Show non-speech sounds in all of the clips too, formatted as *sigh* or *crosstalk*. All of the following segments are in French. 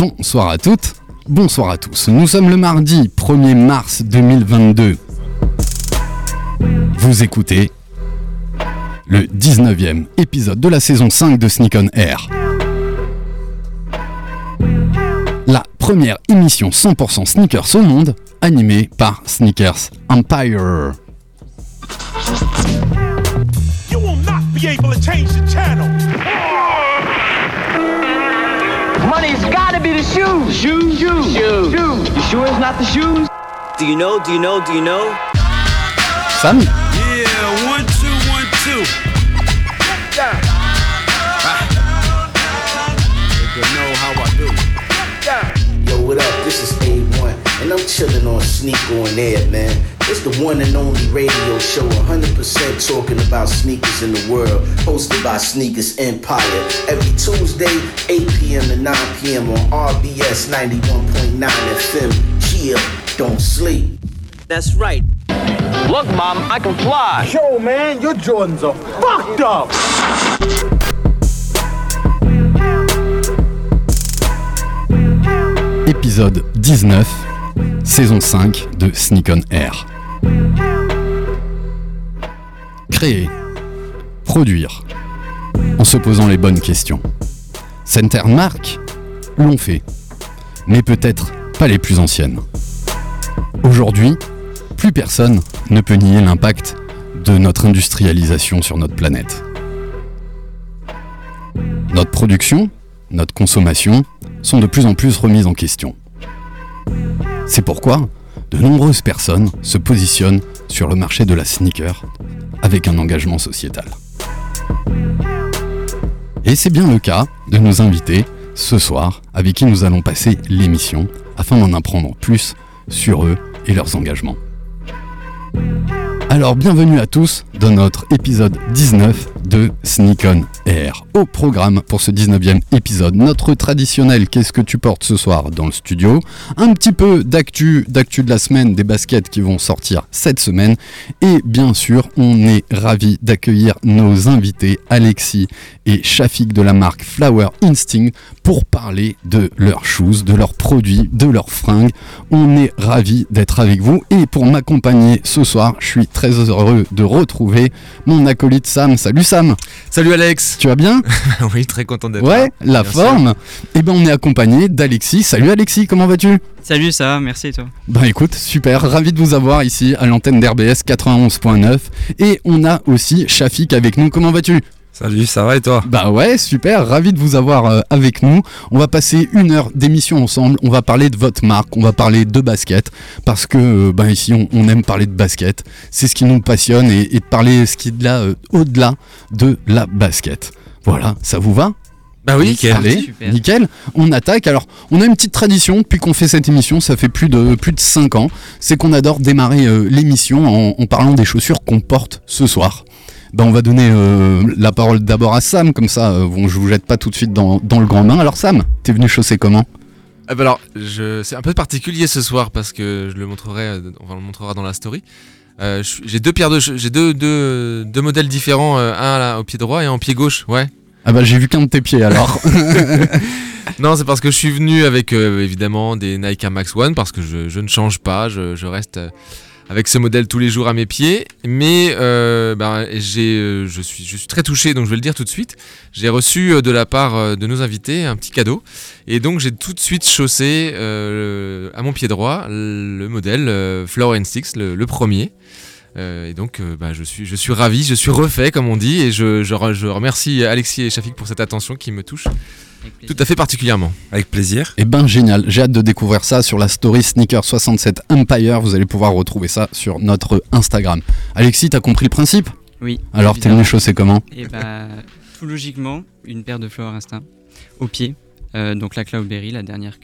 Bonsoir à toutes, bonsoir à tous. Nous sommes le mardi 1er mars 2022. Vous écoutez le 19e épisode de la saison 5 de Sneak on Air. La première émission 100% sneakers au monde, animée par Sneakers Empire. Money's gotta be the shoes. Shoes, shoes, shoes. shoes. You sure it's not the shoes? Do you know? Do you know? Do you know? Sam, Yeah, one, two, one, two. You know how I do. Yo, what up? This is A1, and I'm chilling on Sneak on Air, man. It's the one and only radio show 100% talking about sneakers in the world, hosted by Sneakers Empire. Every Tuesday, 8 p.m. to 9 p.m. on RBS 91.9 FM. Chill, don't sleep. That's right. Look, Mom, I can fly. Yo, man, your Jordans are fucked up. épisode 19, saison 5 de Sneak on Air. Créer, produire, en se posant les bonnes questions. Center Mark l'ont fait, mais peut-être pas les plus anciennes. Aujourd'hui, plus personne ne peut nier l'impact de notre industrialisation sur notre planète. Notre production, notre consommation sont de plus en plus remises en question. C'est pourquoi de nombreuses personnes se positionnent sur le marché de la sneaker avec un engagement sociétal. Et c'est bien le cas de nos invités ce soir avec qui nous allons passer l'émission afin d'en apprendre plus sur eux et leurs engagements. Alors bienvenue à tous dans notre épisode 19 de Sneak on Au programme pour ce 19e épisode, notre traditionnel Qu'est-ce que tu portes ce soir dans le studio? Un petit peu d'actu, d'actu de la semaine, des baskets qui vont sortir cette semaine. Et bien sûr, on est ravis d'accueillir nos invités Alexis et Shafik de la marque Flower Instinct pour parler de leurs shoes, de leurs produits, de leurs fringues. On est ravis d'être avec vous et pour m'accompagner ce soir, je suis très heureux de retrouver mon acolyte Sam. Salut Sam, Salut Alex tu vas bien *laughs* Oui, très content d'être Ouais, là. la Merci. forme. Et ben on est accompagné d'Alexis. Salut Alexis, comment vas-tu? Salut, ça va, merci et toi? Ben écoute, super, ravi de vous avoir ici à l'antenne d'RBS 91.9 et on a aussi Shafik avec nous. Comment vas-tu? Salut, ça va et toi? Bah ouais, super, ravi de vous avoir euh, avec nous. On va passer une heure d'émission ensemble. On va parler de votre marque, on va parler de basket parce que ben ici on, on aime parler de basket. C'est ce qui nous passionne et, et de parler ce qui est de là euh, au-delà de la basket. Voilà, ça vous va? Bah oui, Nickel. nickel. Allez, Super. nickel. On attaque. Alors, on a une petite tradition depuis qu'on fait cette émission. Ça fait plus de plus de 5 ans. C'est qu'on adore démarrer euh, l'émission en, en parlant des chaussures qu'on porte ce soir. Ben, on va donner euh, la parole d'abord à Sam, comme ça, euh, bon, je vous jette pas tout de suite dans, dans le grand bain. Alors Sam, t'es venu chausser comment? Ah bah alors, je... c'est un peu particulier ce soir parce que je le montrerai, euh, on le montrera dans la story. Euh, j'ai deux paires de, j'ai deux, deux, deux modèles différents, un là, au pied droit et un au pied gauche, ouais. Ah bah j'ai vu qu'un de tes pieds alors. *laughs* *laughs* Non, c'est parce que je suis venu avec évidemment des Nike Air Max One parce que je, je ne change pas, je, je reste avec ce modèle tous les jours à mes pieds. Mais euh, ben, euh, je, suis, je suis très touché, donc je vais le dire tout de suite. J'ai reçu euh, de la part de nos invités un petit cadeau. Et donc j'ai tout de suite chaussé à mon pied droit le modèle euh, Flower Sticks, le, le premier. Et donc bah, je, suis, je suis ravi, je suis refait comme on dit. Et je, je, je remercie Alexis et Shafik pour cette attention qui me touche. Tout à fait particulièrement. Avec plaisir. Et ben génial, j'ai hâte de découvrir ça sur la story Sneaker67 Empire. Vous allez pouvoir retrouver ça sur notre Instagram. Alexis, t'as compris le principe? Oui. Alors t'es venu évidemment. chausser comment? Et bah, tout logiquement, une paire de Flower Instinct au pied. Euh, donc la Cloudberry, la dernière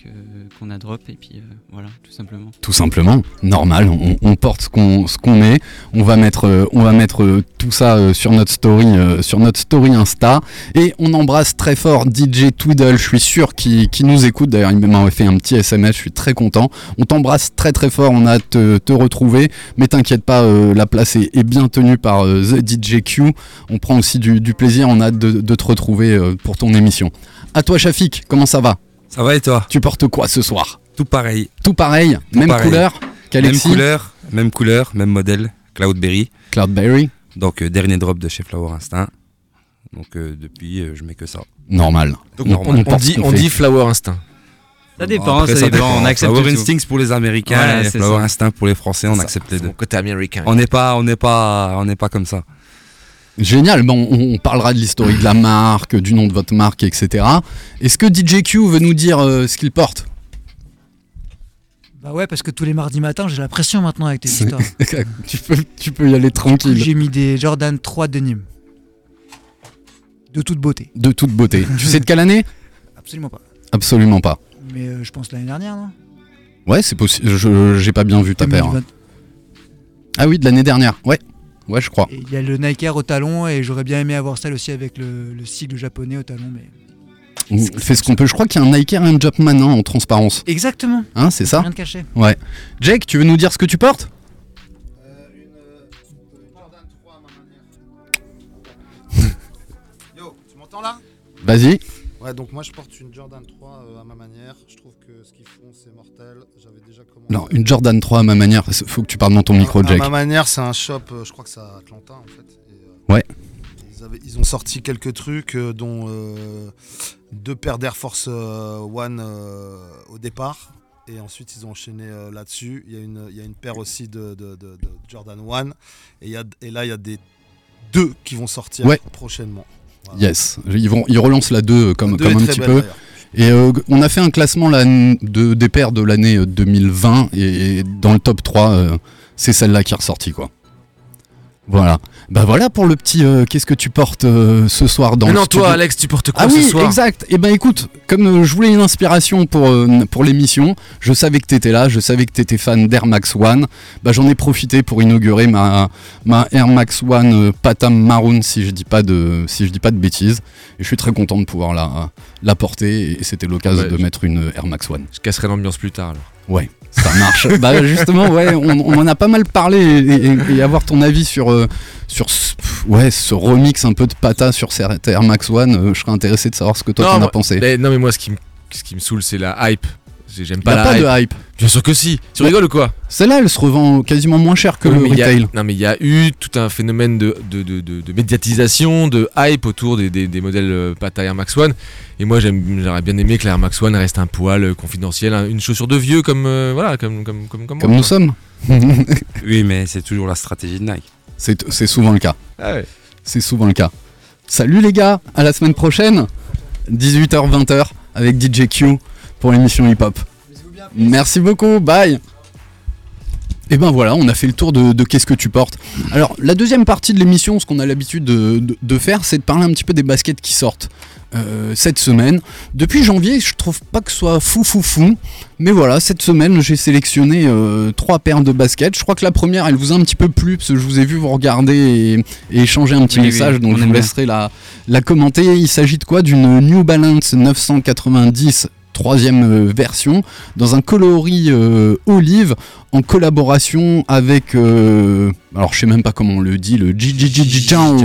qu'on a drop, et puis euh, voilà, tout simplement. Tout simplement, normal, on, porte ce qu'on qu'on met, on va mettre, euh, on va mettre tout ça sur notre story, sur notre story Insta, et on embrasse très fort DJ Twiddle, je suis sûr qu'il qu'il nous écoute, d'ailleurs il m'a fait un petit SMS, je suis très content, on t'embrasse très très fort, on a hâte de te, retrouver, mais t'inquiète pas, la place est, est bien tenue par The DJ Q, on prend aussi du, du plaisir, on a hâte de, de te retrouver pour ton émission. À toi Shafik, comment ça va Ça va et toi Tu portes quoi ce soir Tout pareil. Tout pareil, même pareil. couleur qu'Alexis Même couleur, même couleur, même modèle. Cloudberry. Cloudberry Donc euh, dernier drop de chez Flower Instinct. Donc euh, depuis, euh, je mets que ça. Normal. Donc, Normal. on, dit, on Flower Instinct. Ça dépend, Après, ça, dépend. On accepte Flower tout. Instinct pour les Américains et Flower ça. Instinct pour les Français. On accepte les deux. côté américain. On n'est pas, on n'est pas, on n'est pas comme ça. Génial, bon, on, parlera de l'historique de la marque, du nom de votre marque, etc. Est-ce que DJQ veut nous dire euh, ce qu'il porte? Bah ouais, parce que tous les mardis matins, j'ai la pression maintenant avec tes histoires. *laughs* tu, peux, tu peux y aller tranquille, J'ai mis des Jordan 3 denim. De toute beauté. de toute beauté. *laughs* tu sais de quelle année? Absolument pas. Absolument pas. Mais euh, je pense l'année dernière, non? Ouais, c'est possible. Je j'ai pas bien vu ta paire. 2020. Ah oui, de l'année dernière. Ouais, ouais, je crois. Il y a le Nike Air au talon et j'aurais bien aimé avoir celle aussi avec le, le sigle japonais au talon. Mais... On fait ce qu'on peut. Je crois qu'il y a un Nike Air et un Jumpman hein, en transparence. Exactement. Hein, c'est ça Rien de caché. Ouais. Jake, tu veux nous dire ce que tu portes *laughs* Yo, tu m'entends là? Vas-y. Ouais, donc moi je porte une Jordan 3 euh, à ma manière. Je trouve que ce qu'ils font c'est mortel. J'avais déjà commencé. Non, une Jordan 3 à ma manière. Faut que tu parles dans ton micro, à Jake. ma manière, c'est un shop, euh, je crois que c'est à Atlanta en fait. Et, euh, Ouais. Ils, avaient- ils ont sorti quelques trucs, dont deux paires d'Air Force One au départ. Et ensuite, ils ont enchaîné là-dessus. Il y, a une- il y a une paire aussi de, de- de- de Jordan One. Et, il y a- et là, il y a des deux qui vont sortir Ouais. prochainement. Yes. Ils, vont, ils relancent la 2 comme, Deux comme un petit belle, peu. Et euh, on a fait un classement là, de, des paires de l'année euh, 2020 et, et dans le top 3, euh, c'est celle-là qui est ressortie quoi. Voilà. Bah voilà pour le petit euh, qu'est-ce que tu portes euh, ce soir dans Mais le non, studio. toi, Alex, tu portes quoi Ah ce oui, soir exact. Et ben écoute, comme euh, je voulais une inspiration pour, pour l'émission, je savais que t'étais là, je savais que t'étais fan d'Air Max One. Bah j'en ai profité pour inaugurer ma, ma Air Max One Patam Maroon si je dis pas de si je dis pas de bêtises. Et je suis très content de pouvoir la, la porter et c'était l'occasion Ouais, de je- mettre une Air Max One. Je casserai l'ambiance plus tard alors. Ouais, ça marche. bah justement, ouais, on, on en a pas mal parlé et, et- et avoir ton avis sur euh, sur ce, ouais ce remix un peu de pata sur Air Max One, euh, je serais intéressé de savoir ce que toi t'en as pensé. mais- non, mais moi, ce qui me, ce qui me saoule, c'est la hype. J'ai- J'aime Il pas a la pas hype. de hype. Bien sûr que si. Tu Ouais. rigoles ou quoi Celle-là, elle se revend quasiment moins cher que Oui, le y a- retail. non, mais il y a eu tout un phénomène de, de, de, de- de médiatisation, de hype autour des, des, des modèles euh, Pata Air Max One. Et moi, j'aurais bien aimé que la Air Max One reste un poil euh, confidentiel, un- une chaussure de vieux comme, euh, voilà, comme, comme, comme, comme, Comme moi, nous quoi. sommes. *laughs* Oui, mais c'est toujours la stratégie de Nike. C'est c'est souvent le cas. Ah ouais. C'est souvent le cas. Salut les gars, à la semaine prochaine, 18h-20h avec DJ Q pour l'émission hip hop. Merci beaucoup, bye. Et ben voilà, on a fait le tour de, de qu'est-ce que tu portes. Alors la deuxième partie de l'émission, ce qu'on a l'habitude de, de- de faire, c'est de parler un petit peu des baskets qui sortent euh, cette semaine. Depuis janvier, je trouve pas que ce soit fou fou fou, mais voilà, cette semaine j'ai sélectionné euh, trois paires de baskets. Je crois que la première, elle vous a un petit peu plu parce que je vous ai vu vous regarder et, et échanger un petit Oui, message, oui, donc on je vous laisserai la, la commenter. Il s'agit de quoi? D'une New Balance 990 troisième euh, version dans un coloris euh, olive en collaboration avec euh, alors je sais même pas comment on le dit le Giant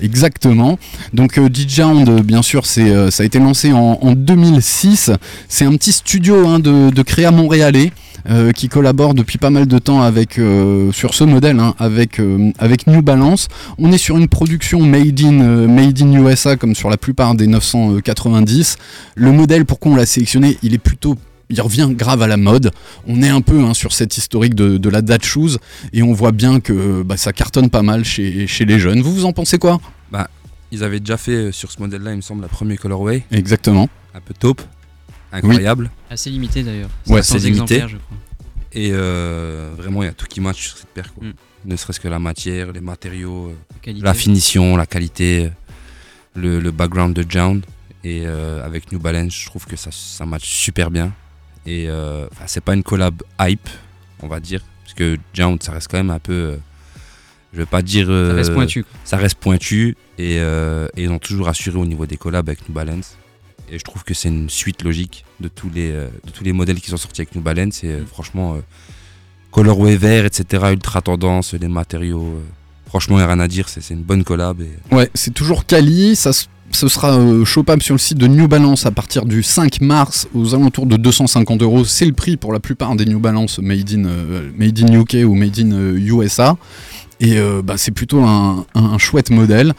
exactement donc euh, Giant bien sûr c'est euh, ça a été lancé en, en 2006 c'est un petit studio hein, de, de créa montréalais euh, qui collabore depuis pas mal de temps avec euh, sur ce modèle hein, avec euh, avec New Balance on est sur une production made in made in USA comme sur la plupart des 990 le modèle pourquoi on l'a sélectionné il est plutôt il revient grave à la mode. On est un peu hein, sur cette historique de, de la date shoes et on voit bien que bah, ça cartonne pas mal chez, chez les jeunes. Vous vous en pensez quoi? Ils avaient déjà fait sur ce modèle-là, il me semble, la première colorway, Exactement. un peu taupe, incroyable. Assez limité d'ailleurs. Ouais, 500 c'est limité. je crois. Et euh, vraiment, il y a tout qui match sur cette paire. quoi. Mm. Ne serait-ce que la matière, les matériaux, euh, la finition, la qualité, le, le background de Jound. Et euh, avec New Balance, je trouve que ça, ça match super bien. Et euh, c'est pas une collab hype, on va dire. Parce que Jound, ça reste quand même un peu. je vais pas dire. Ça reste pointu. ça reste pointu et, et ils ont toujours assuré au niveau des collabs avec New Balance. Et je trouve que c'est une suite logique de tous les, euh, de tous les modèles qui sont sortis avec New Balance. Et euh, franchement, euh, colorway vert, etc., ultra tendance, les matériaux. franchement, il n'y a rien à dire, c'est une bonne collab. Et... Ouais, c'est toujours quali. Ça, s- ce sera euh, chopable sur le site de New Balance à partir du 5 mars aux alentours de 250 euros. C'est le prix pour la plupart des New Balance made in, euh, made in UK ou made in euh, USA. Et bah, c'est plutôt un, un chouette modèle.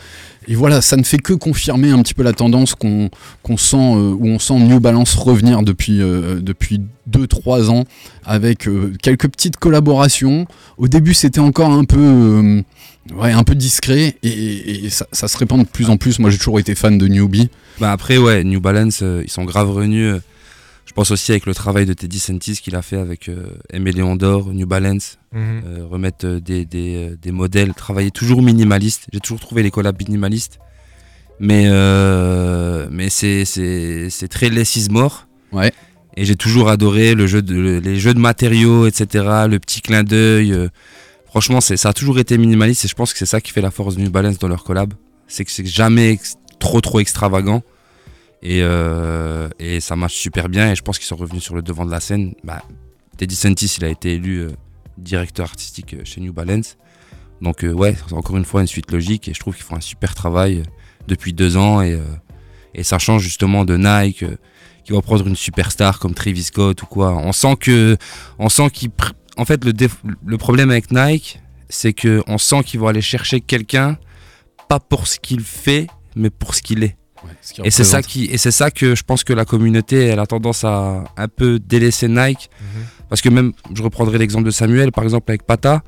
Et voilà, ça ne fait que confirmer un petit peu la tendance qu'on sent, euh, où on sent New Balance revenir depuis, euh, depuis 2-3 ans avec euh, quelques petites collaborations. Au début, c'était encore un peu, ouais, un peu discret et, ça, se répand de plus en plus. Moi, j'ai toujours été fan de Newbie. Bah après, ouais, New Balance, ils sont grave revenus. Je pense aussi avec le travail de Teddy Sentis qu'il a fait avec euh, Aimé Léon d'Or, New Balance, Mhm. euh, remettre euh, des, des, des modèles, travailler toujours minimaliste. J'ai toujours trouvé les collabs minimalistes. Mais, euh, mais c'est, très less is more. Ouais. Et j'ai toujours adoré le jeu de, le- les jeux de matériaux, etc. Le petit clin d'œil. euh, franchement, c'est, ça a toujours été minimaliste et je pense que c'est ça qui fait la force de New Balance dans leur collab. C'est que c'est jamais trop trop extravagant. Et, euh, et ça marche super bien et je pense qu'ils sont revenus sur le devant de la scène. Bah, Teddy Sentis, il a été élu euh, directeur artistique euh, chez New Balance. Donc euh, ouais, encore une fois une suite logique et je trouve qu'ils font un super travail depuis deux ans et, ça change justement de Nike qui va prendre une superstar comme Travis Scott ou quoi. On sent que, on sent en fait le, le problème avec Nike, c'est que on sent qu'ils vont aller chercher quelqu'un pas pour ce qu'il fait, mais pour ce qu'il est. Et c'est ça qui et c'est ça que je pense que la communauté elle a tendance à un peu délaisser Nike. Mhm. parce que même je reprendrai l'exemple de Samuel par exemple avec Pata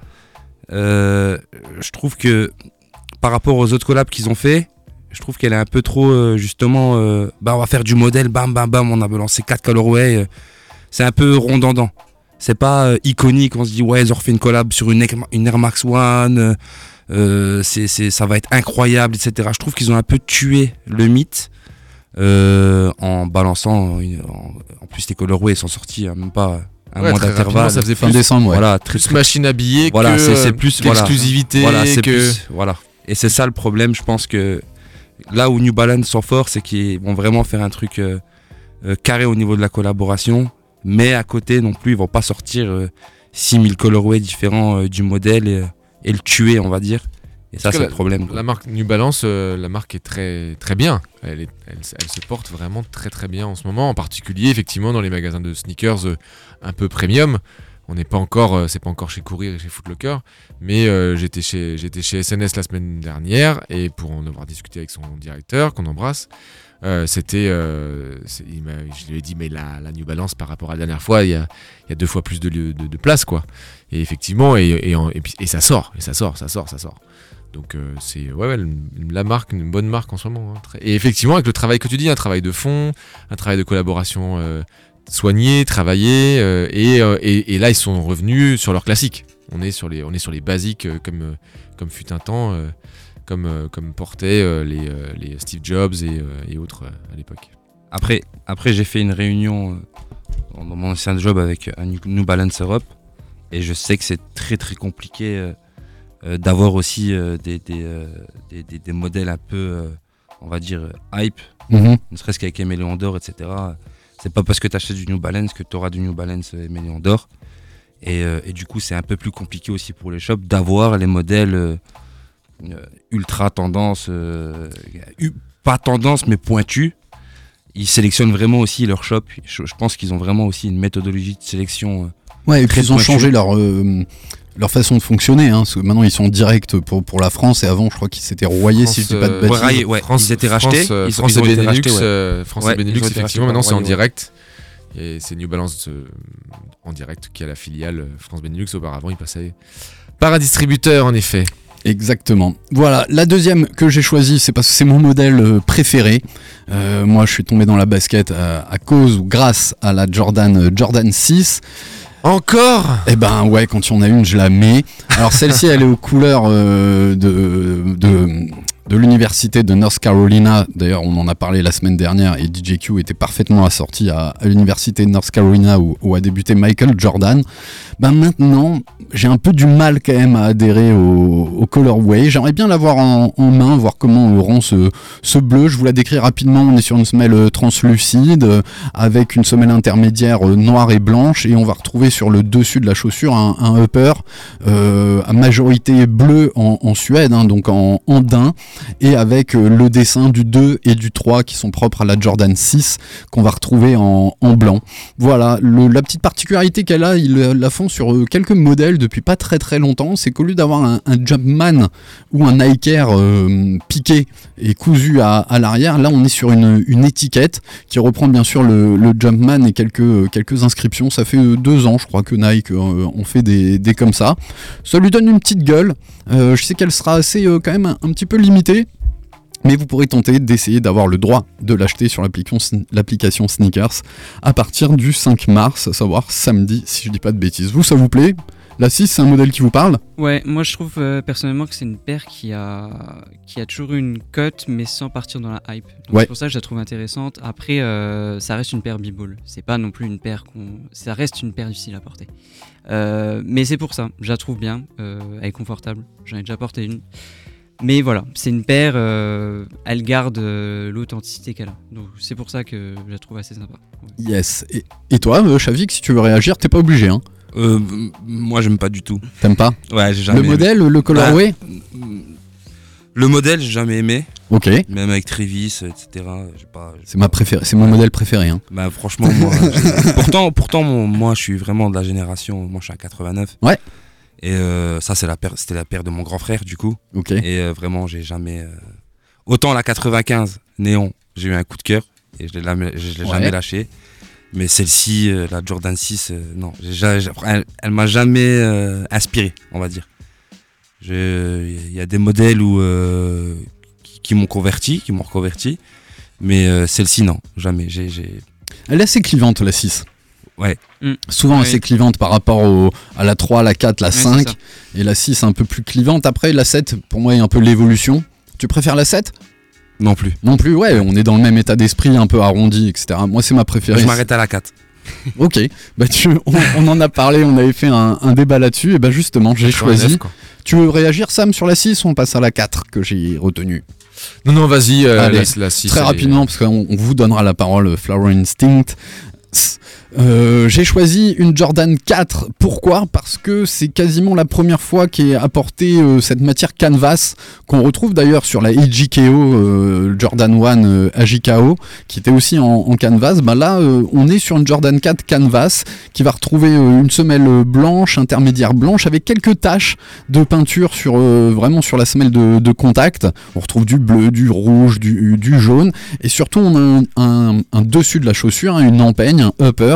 euh, je trouve que par rapport aux autres collabs qu'ils ont fait je trouve qu'elle est un peu trop euh, justement euh, bah on va faire du modèle bam bam bam on a balancé quatre colorways c'est un peu rondandant. C'est pas iconique on se dit ouais ils ont refait une collab sur une Air Max One euh, euh, c'est, c'est- ça va être incroyable, etc. Je trouve qu'ils ont un peu tué le mythe euh, en balançant. une- en, en plus, les colorways sont sortis à même pas un Ouais, mois d'intervalle. ça faisait Fin décembre, ouais. Voilà, très, Plus très- machine billets voilà, c'est, euh, plus l'exclusivité, Voilà, c'est que plus- voilà. Et c'est ça le problème, je pense que là où New Balance sont forts, c'est qu'ils vont vraiment faire un truc euh, euh, carré au niveau de la collaboration, mais à côté non plus, ils vont pas sortir euh, 6000 colorways différents euh, du modèle et, et le tuer, on va dire. Et ça, c'est le problème. quoi. La marque New Balance, euh, la marque est très très bien. Elle, est- elle, s- elle se porte vraiment très très bien en ce moment, en particulier effectivement dans les magasins de sneakers euh, un peu premium. On n'est pas encore, euh, c'est pas encore chez Courir et chez Footlocker, mais j'étais chez j'étais chez SNS la semaine dernière et pour en avoir discuté avec son directeur qu'on embrasse, euh, c'était, euh, je lui ai dit mais la, la New Balance par rapport à la dernière fois, il y a, il y a deux fois plus de, de, de place quoi. Et effectivement et, et, et puis- et ça sort et ça sort, ça sort, ça sort. Donc euh, c'est ouais, ouais, la marque, une bonne marque en ce moment. hein, Et effectivement, avec le travail que tu dis, un travail de fond, un travail de collaboration soigné, travaillé, et, là ils sont revenus sur leur classique. On est sur les, on est sur les basiques comme, comme fut un temps, comme, euh, comme portaient euh, les, euh, les Steve Jobs et, euh, et autres euh, à l'époque. Après, après j'ai fait une réunion euh, dans mon ancien job avec un New- Balance Europe et je sais que c'est très très compliqué euh, euh, d'avoir aussi euh, des, des, euh, des, des- des modèles un peu, euh, on va dire, hype, Mhm. ne serait-ce qu'avec Eméléon d'Or, etc. C'est pas parce que tu achètes du New Balance que tu auras du New Balance Eméléon d'Or. Et, euh, et du coup, c'est un peu plus compliqué aussi pour les shops d'avoir les modèles ultra tendance, euh, pas tendance mais pointus. Ils sélectionnent vraiment aussi leur shop. Je, je pense qu'ils ont vraiment aussi une méthodologie de sélection. euh, Ouais, et puis ils ont pointue. changé leur, euh, leur façon de fonctionner. Hein, parce que maintenant, ils sont en direct pour, pour la France et avant, je crois qu'ils s'étaient royés, si je dis pas de euh, bêtises. ouais, ils étaient rachetés, France, euh, ils- France ils ont et été Benelux, rachetés, ouais. euh, France Ouais, et Benelux, ils effectivement, maintenant c'est en direct. Et c'est New Balance euh, en direct qui a la filiale euh, France Benelux. Auparavant, il passait par un distributeur, en effet. Exactement. Voilà, la deuxième que j'ai choisie, c'est parce que c'est mon modèle euh, préféré. Euh, moi, je suis tombé dans la basket à, à cause ou grâce à la Jordan euh, Jordan 6. Encore? Eh ben ouais, quand il y en a une, je la mets. Alors celle-ci, elle est aux couleurs euh, de, de de l'université de North Carolina. D'ailleurs, on en a parlé la semaine dernière et DJQ était parfaitement assorti à, l'université de North Carolina où, a débuté Michael Jordan. Ben maintenant, j'ai un peu du mal quand même à adhérer au, colorway. J'aimerais bien l'avoir en, main, voir comment rend ce, bleu. Je vous la décris rapidement. On est sur une semelle euh, translucide euh, avec une semelle intermédiaire euh, noire et blanche et on va retrouver sur le dessus de la chaussure un, upper à majorité bleu en, Suède, hein, donc en, en et avec euh, le dessin du 2 et du 3 qui sont propres à la Jordan 6 qu'on va retrouver en, blanc. Voilà, la petite particularité qu'elle a, ils la font sur euh, quelques modèles depuis pas très très longtemps, c'est qu'au lieu d'avoir un, Jumpman ou un Nike Air euh, piqué et cousu à, l'arrière, là on est sur une, étiquette qui reprend bien sûr le, Jumpman et quelques, quelques inscriptions. Ça fait deux ans je crois que Nike ont fait des, des comme ça. Ça lui donne une petite gueule. Je sais qu'elle sera assez quand même un petit peu limitée. Mais vous pourrez tenter d'essayer d'avoir le droit de l'acheter sur l'application Sneakers à partir du 5 mars, à savoir samedi, si je dis pas de bêtises. Vous, ça vous plaît? La 6, c'est un modèle qui vous parle? Ouais, moi je trouve euh, personnellement que c'est une paire qui a, qui a toujours eu une cote, mais sans partir dans la hype. Donc Ouais. C'est pour ça que je la trouve intéressante. Après, euh, ça reste une paire b-ball. C'est pas non plus une paire qu'on. Ça reste une paire difficile à porter. Euh, mais c'est pour ça, je la trouve bien. elle est confortable. J'en ai déjà porté une. Mais voilà, c'est une paire, euh, elle garde euh, l'authenticité qu'elle a. Donc c'est pour ça que je la trouve assez sympa. Yes. Et, et toi, euh, Chavik, si tu veux réagir, t'es pas obligé, hein Euh, moi, j'aime pas du tout. T'aimes pas Ouais, j'ai jamais Le aimé. modèle, le colorway Bah, Le modèle, j'ai jamais aimé. Ok. Même avec Travis, etc. C'est ma préférée, c'est mon modèle préféré. Hein. Bah franchement moi *laughs* pourtant pourtant mon- moi je suis vraiment de la génération moi je suis un 89 Ouais. Et euh, ça c'est la paire c'était la paire de mon grand frère du coup. Et euh, vraiment j'ai jamais euh, autant la 95 néon j'ai eu un coup de cœur et je l'ai jamais, je l'ai Ouais. jamais lâché. Mais celle-ci euh, la Jordan 6 euh, non j'ai ja- j'ai- elle, elle m'a jamais euh, inspiré on va dire. Je- il y a des modèles où euh, qui, qui m'ont converti qui m'ont reconverti mais euh, celle-ci non jamais. J'ai j'ai- Elle est assez clivante, la 6. Ouais. Mm. Souvent Oui. assez clivante par rapport au- à la 3, la 4, la Ouais, c'est 5. ça. et la 6 un peu plus clivante. Après, la 7, pour moi, est un peu l'évolution. Tu préfères la 7 non plus Non plus, ouais, on est dans le même état d'esprit, un peu arrondi, etc. Moi, c'est ma préférée. je m'arrête à la 4 *laughs* Ok, bah tu, on, on en a parlé, on avait fait un, un débat là-dessus, et bah justement, j'ai choisi. neuf, quoi. Tu veux réagir, Sam, sur la 6 ou on passe à la 4 que j'ai retenue Non, non, vas-y, euh, la, la six, Très elle est- rapidement, parce qu'on on vous donnera la parole, euh, Flower Instinct. Euh, j'ai choisi une Jordan 4. Pourquoi? Parce que c'est quasiment la première fois qu'est apportée euh, cette matière canvas qu'on retrouve d'ailleurs sur la AGKO euh, Jordan 1 euh, AJKO qui était aussi en, canvas. Bah là, euh, on est sur une Jordan 4 canvas qui va retrouver euh, une semelle euh, blanche, intermédiaire blanche, avec quelques taches de peinture sur euh, vraiment sur la semelle de, contact. On retrouve du bleu, du rouge, du, du jaune, et surtout on a un, un- un dessus de la chaussure, hein, une empeigne, un upper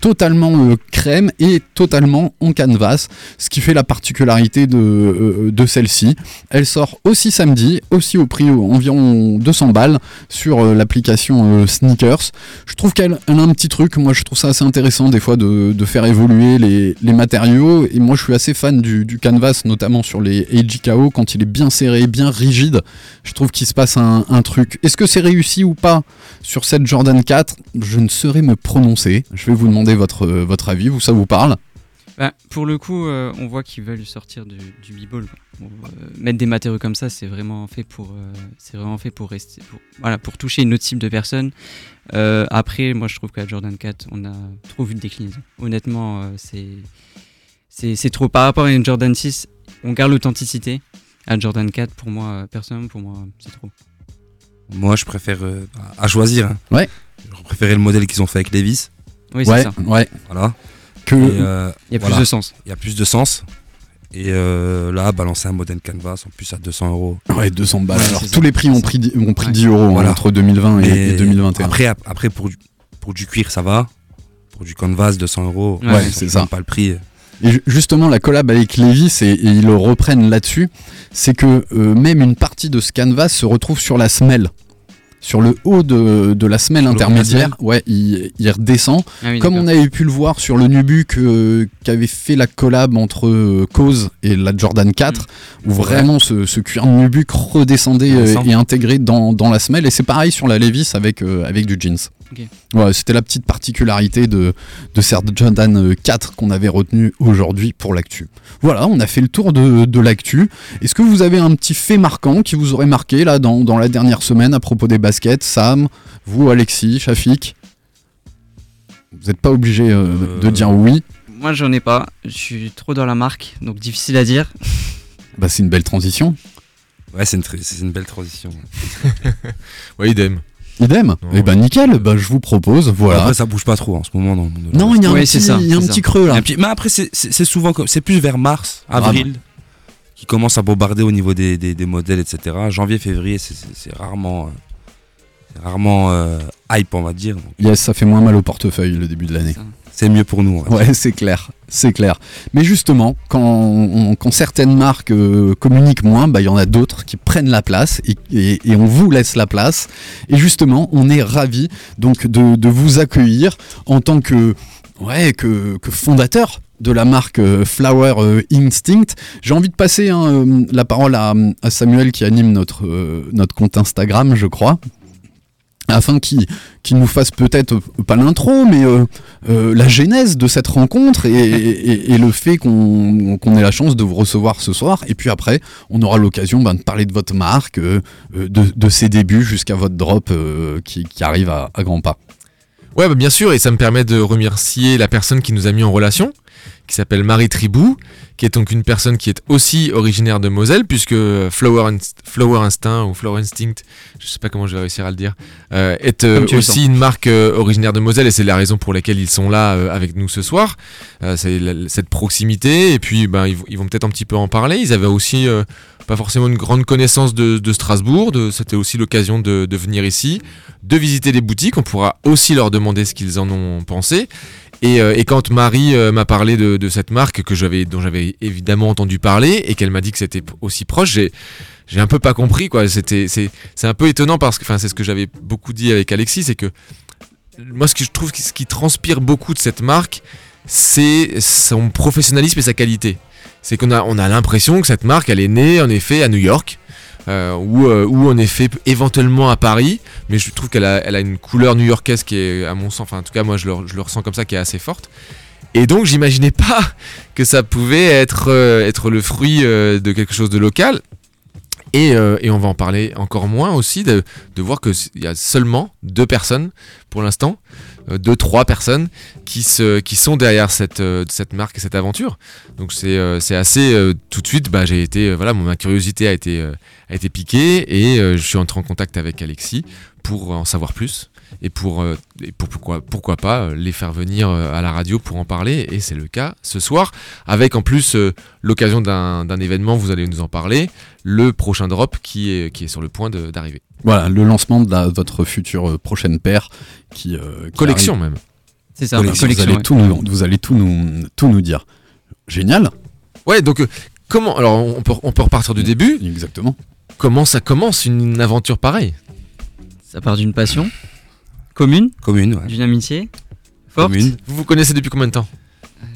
totalement euh, crème et totalement en canvas, ce qui fait la particularité de, euh, celle-ci. Elle sort aussi samedi, aussi au prix environ 200 balles sur euh, l'application Sneakers. Je trouve qu'elle elle a un petit truc, moi je trouve ça assez intéressant des fois de, faire évoluer les, matériaux, et moi je suis assez fan du, canvas, notamment sur les AJKO, quand il est bien serré, bien rigide, je trouve qu'il se passe un, un truc. Est-ce que c'est réussi ou pas sur cette Jordan 4 Je ne saurais me prononcer, je vais vous demander votre, votre avis, vous ça vous parle? Bah, pour le coup, euh, on voit qu'ils veulent sortir du, du b-ball. Bon, euh, mettre des matériaux comme ça, c'est vraiment fait pour, euh, c'est vraiment fait pour rester, pour, voilà, pour toucher une autre cible de personnes. Euh, après, moi, je trouve qu'à Jordan 4, on a trop vu de déclinaison. Honnêtement, euh, c'est, c'est, c'est trop. Par rapport à une Jordan 6, on garde l'authenticité. À Jordan 4, pour moi, euh, personnellement, pour moi, c'est trop. Moi, je préfère euh, à choisir. hein. Ouais. Je préférais le modèle qu'ils ont fait avec Levis. Oui, c'est Ouais, ça. ouais. Voilà. Que, Et, euh, Il y a voilà. plus de sens. Il y a plus de sens. Et euh, là, balancer un modèle canvas en plus à 200 euros. Ouais, 200 balles. Ouais, Alors, c'est tous ça. les prix ont pris, ont pris Ouais. 10 euros hein, Voilà. entre 2020 et, et 2021. Après, ap- après pour, du, pour du cuir, ça va. Pour du canvas, 200 euros. Ouais, c'est ça. Pas le prix. Et ju- justement, la collab avec Levis, et, et ils le reprennent là-dessus, c'est que euh, même une partie de ce canvas se retrouve sur la semelle. Sur le haut de, de la semelle intermédiaire, ouais, il, il redescend. Ah oui, Comme on avait pu le voir sur le Nubuck euh, qui avait fait la collab entre euh, Cause et la Jordan 4, où vraiment ce, ce cuir de Nubuck redescendait euh, et intégrait dans, dans la semelle. Et c'est pareil sur la Levis avec, euh, avec du jeans. Ouais, C'était la petite particularité de, de Jordan 4 qu'on avait retenu aujourd'hui pour l'actu. Voilà, on a fait le tour de, de l'actu. Est-ce que vous avez un petit fait marquant qui vous aurait marqué là dans, dans la dernière semaine à propos des baskets? Sam, vous, Alexis, Shafik? Vous n'êtes pas obligé euh, de Euh, dire oui. Moi, j'en ai pas. Je suis trop dans la marque, donc difficile à dire. *laughs* Bah, c'est une belle transition. Ouais, c'est une, une belle transition. *laughs* Ouais, idem. Idem. Non, Et ben nickel. Bah, je vous propose. Voilà. Après, ça bouge pas trop en ce moment dans le monde de la non, il y a un Ouais, petit, ça, y a un petit creux là. petit- Mais après, c'est- souvent comme. C'est plus vers mars, avril, qui commence à bombarder au niveau des, des- des modèles, etc. Janvier, février, c'est- rarement. euh, c'est rarement euh, hype, on va dire. Donc, Yes, ça fait moins mal au portefeuille le début de l'année. C'est mieux pour nous. Ouais, c'est clair, c'est clair. Mais justement, quand, certaines marques euh, communiquent moins, bah, il y en a d'autres qui prennent la place et, on vous laisse la place. Et justement, on est ravis donc de, vous accueillir en tant que, ouais, que, fondateur de la marque euh, Flower euh, Instinct. J'ai envie de passer hein, la parole à, Samuel qui anime notre, notre compte Instagram, je crois afin qu'il nous fasse peut-être euh, pas l'intro, mais euh, euh, la genèse de cette rencontre et, le fait qu'on ait la chance de vous recevoir ce soir. Et puis après, on aura l'occasion ben, de parler de votre marque, de, ses débuts jusqu'à votre drop qui, qui arrive à, à grands pas. Ouais, bah, bien sûr, et ça me permet de remercier la personne qui nous a mis en relation, qui s'appelle Marie Tribou, qui est donc une personne qui est aussi originaire de Moselle, puisque Flower, Inst- Flower Instinct ou Flower Instinct, je sais pas comment je vais réussir à le dire, euh, est euh, aussi une marque euh, originaire de Moselle, et c'est la raison pour laquelle ils sont là euh, avec nous ce soir. Euh, c'est cette proximité, et puis ben, ils, vont- ils vont peut-être un petit peu en parler. Ils avaient aussi euh, pas forcément une grande connaissance de, de Strasbourg, c'était aussi l'occasion de, de venir ici, de visiter les boutiques. On pourra aussi leur demander ce qu'ils en ont pensé. Et, euh, et quand Marie euh, m'a parlé de, de cette marque que j'avais, dont j'avais évidemment entendu parler et qu'elle m'a dit que c'était aussi proche, j'ai, j'ai un peu pas compris quoi. C'était, c'est, c'est un peu étonnant parce que, enfin, c'est ce que j'avais beaucoup dit avec Alexis, c'est que moi, ce que je trouve, ce qui transpire beaucoup de cette marque, c'est son professionnalisme et sa qualité. C'est qu'on a, on a l'impression que cette marque, elle est née en effet à New York. Euh, ou, euh, ou en effet éventuellement à Paris, mais je trouve qu'elle a, une couleur new-yorkaise qui est, à mon sens, enfin en tout cas moi je le, ressens comme ça, qui est assez forte. Et donc j'imaginais pas *laughs* que ça pouvait être, euh, être le fruit de quelque chose de local. Et, on va en parler encore moins aussi, de, de voir qu'il y a seulement deux personnes pour l'instant, deux, trois personnes qui, se, qui sont derrière cette, euh, cette marque et cette aventure. Donc c'est euh, assez, euh, tout de suite, bah, j'ai été, euh, voilà, ma curiosité a été, euh, a été piquée et euh, je suis entré en contact avec Alexis pour en savoir plus et pour, euh, et pour pourquoi, pourquoi pas euh, les faire venir euh, à la radio pour en parler. Et c'est le cas ce soir, avec en plus euh, l'occasion d'un d'un événement, vous allez nous en parler, le prochain drop qui est, qui est sur le point de- d'arriver. Voilà, le lancement de la- votre future euh, prochaine paire qui, euh, qui Collection arrive. même. C'est ça, Collection, collection. vous, allez ouais. tout nous, vous allez tout nous, tout nous dire. Génial. Ouais, donc euh, comment Alors on peut, on peut repartir du début. Exactement. Comment ça commence une aventure pareille? Ça part d'une passion commune, Commune, ouais. d'une amitié forte. Commune. Vous vous connaissez depuis combien de temps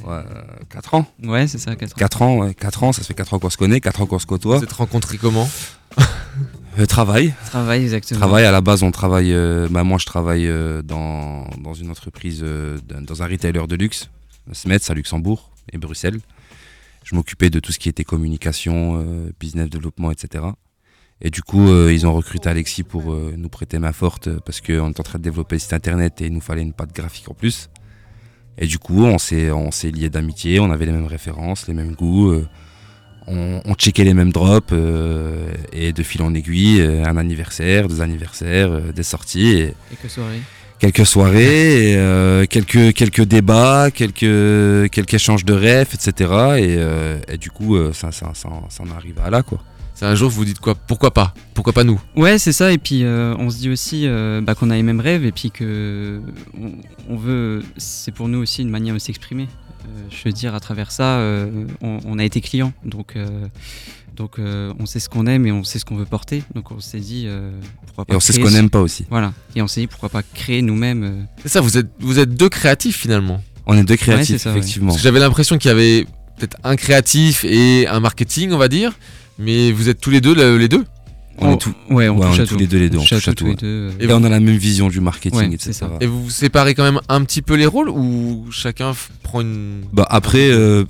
Ouais, 4 ans. Ouais, c'est ça, 4 ans. 4 ans, ouais, 4 ans, ça fait 4 ans qu'on se connaît, 4 ans qu'on se côtoie. Vous êtes rencontrés comment *laughs* Euh, travail. Travail, exactement. Travail, à la base, on travaille. euh, bah, moi, je travaille euh, dans, dans une entreprise, euh, dans un retailer de luxe, Smets à Luxembourg et Bruxelles. Je m'occupais de tout ce qui était communication, euh, business développement, etc. Et du coup, euh, ils ont recruté Alexis pour euh, nous prêter main forte euh, parce qu'on est en train de développer le site internet et il nous fallait une patte graphique en plus. Et du coup, on s'est, on s'est liés d'amitié, on avait les mêmes références, les mêmes goûts. euh, on, on checkait les mêmes drops et de fil en aiguille, un anniversaire, deux anniversaires, des sorties, et Quelques soirées. quelques soirées, et, quelques, quelques débats, quelques, quelques échanges de refs, etc. Et, et du coup, ça, ça, ça, ça en arrive à là, quoi. C'est un jour vous vous dites quoi Pourquoi pas Pourquoi pas nous? Ouais, c'est ça. Et puis euh, on se dit aussi euh, bah, qu'on a les mêmes rêves et puis que on, on veut. C'est pour nous aussi une manière de s'exprimer. Euh, je veux dire, à travers ça, euh, on, on a été clients. Donc, euh, Donc euh, on sait ce qu'on aime et on sait ce qu'on veut porter. Donc on s'est dit euh, pourquoi pas. Et on sait ce qu'on n'aime pas aussi. Voilà. Et on s'est dit pourquoi pas créer nous-mêmes. euh, C'est ça, vous êtes, vous êtes deux créatifs finalement. On est deux Ouais, créatifs, ça, effectivement. J'avais l'impression qu'il y avait peut-être un créatif et un marketing, on va dire. Mais vous êtes tous les deux le- les deux. On on- est tout- Ouais, on ouais, touche on est à tous tout. les deux les deux, on touche à touche à tout tous tout, les deux. euh. Et on a la même vision du marketing, Ouais, etc. ça. Et vous vous séparez quand même un petit peu les rôles ou chacun prend une. Bah après, euh,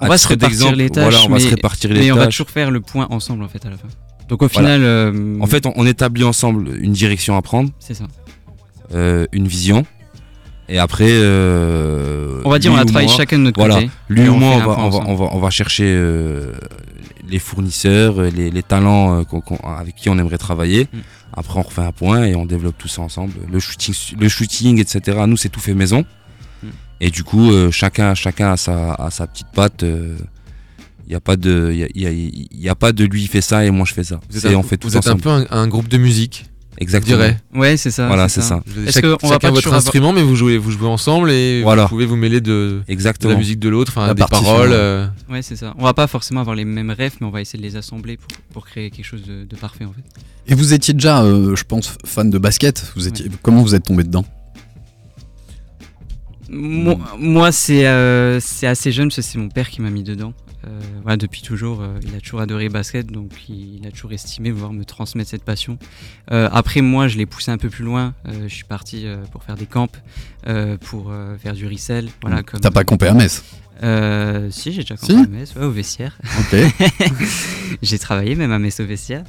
On à va se répartir d'exemple, les tâches. Voilà, on va mais, se répartir les mais on va toujours faire le point ensemble en fait à la fin. Donc au Voilà. final, euh, En fait, on, on établit ensemble une direction à prendre, c'est ça. euh, une vision. Et après, euh, On va dire on a travaillé moi- chacun de notre Voilà, côté. lui et ou on moi, on va, on va, on va, on va chercher euh, les fournisseurs, euh, les, les talents euh, qu'on- qu'on- avec qui on aimerait travailler. Mm. Après, on refait un point et on développe tout ça ensemble. Le shooting, le shooting etc. Nous, c'est tout fait maison. Mm. Et du coup, euh, chacun, chacun a sa, a sa petite patte. Il n'y a pas de, il y a, y a- y a pas de lui il fait ça et moi je fais ça. Vous êtes, C'est- un, on fait tout vous êtes un peu un, un groupe de musique, Exactement. dirais. Ouais, c'est ça. Voilà, c'est ça. Avez Est-ce chaque- que on va chacun pas votre instrument, mais vous jouez, vous jouez ensemble et Voilà. vous pouvez vous mêler de, la musique de l'autre, enfin La des partition, paroles. ouais. euh. Ouais, c'est ça. On va pas forcément avoir les mêmes rêves, mais on va essayer de les assembler pour, pour créer quelque chose de, de parfait en fait. Et vous étiez déjà, euh, je pense, fan de basket. Vous étiez, Comment vous êtes tombé dedans? Moi, moi, c'est euh, c'est assez jeune parce que c'est mon père qui m'a mis dedans. Euh, voilà, depuis toujours, euh, il a toujours adoré le basket, donc il, il a toujours estimé pouvoir me transmettre cette passion. Euh, après, moi, je l'ai poussé un peu plus loin. Je suis parti pour faire des camps, pour faire du resell. Voilà, comme, T'as pas campé à Metz Euh, si, j'ai déjà Si campé à Metz, ouais, au vestiaire. *laughs* J'ai travaillé même à Metz au vestiaire.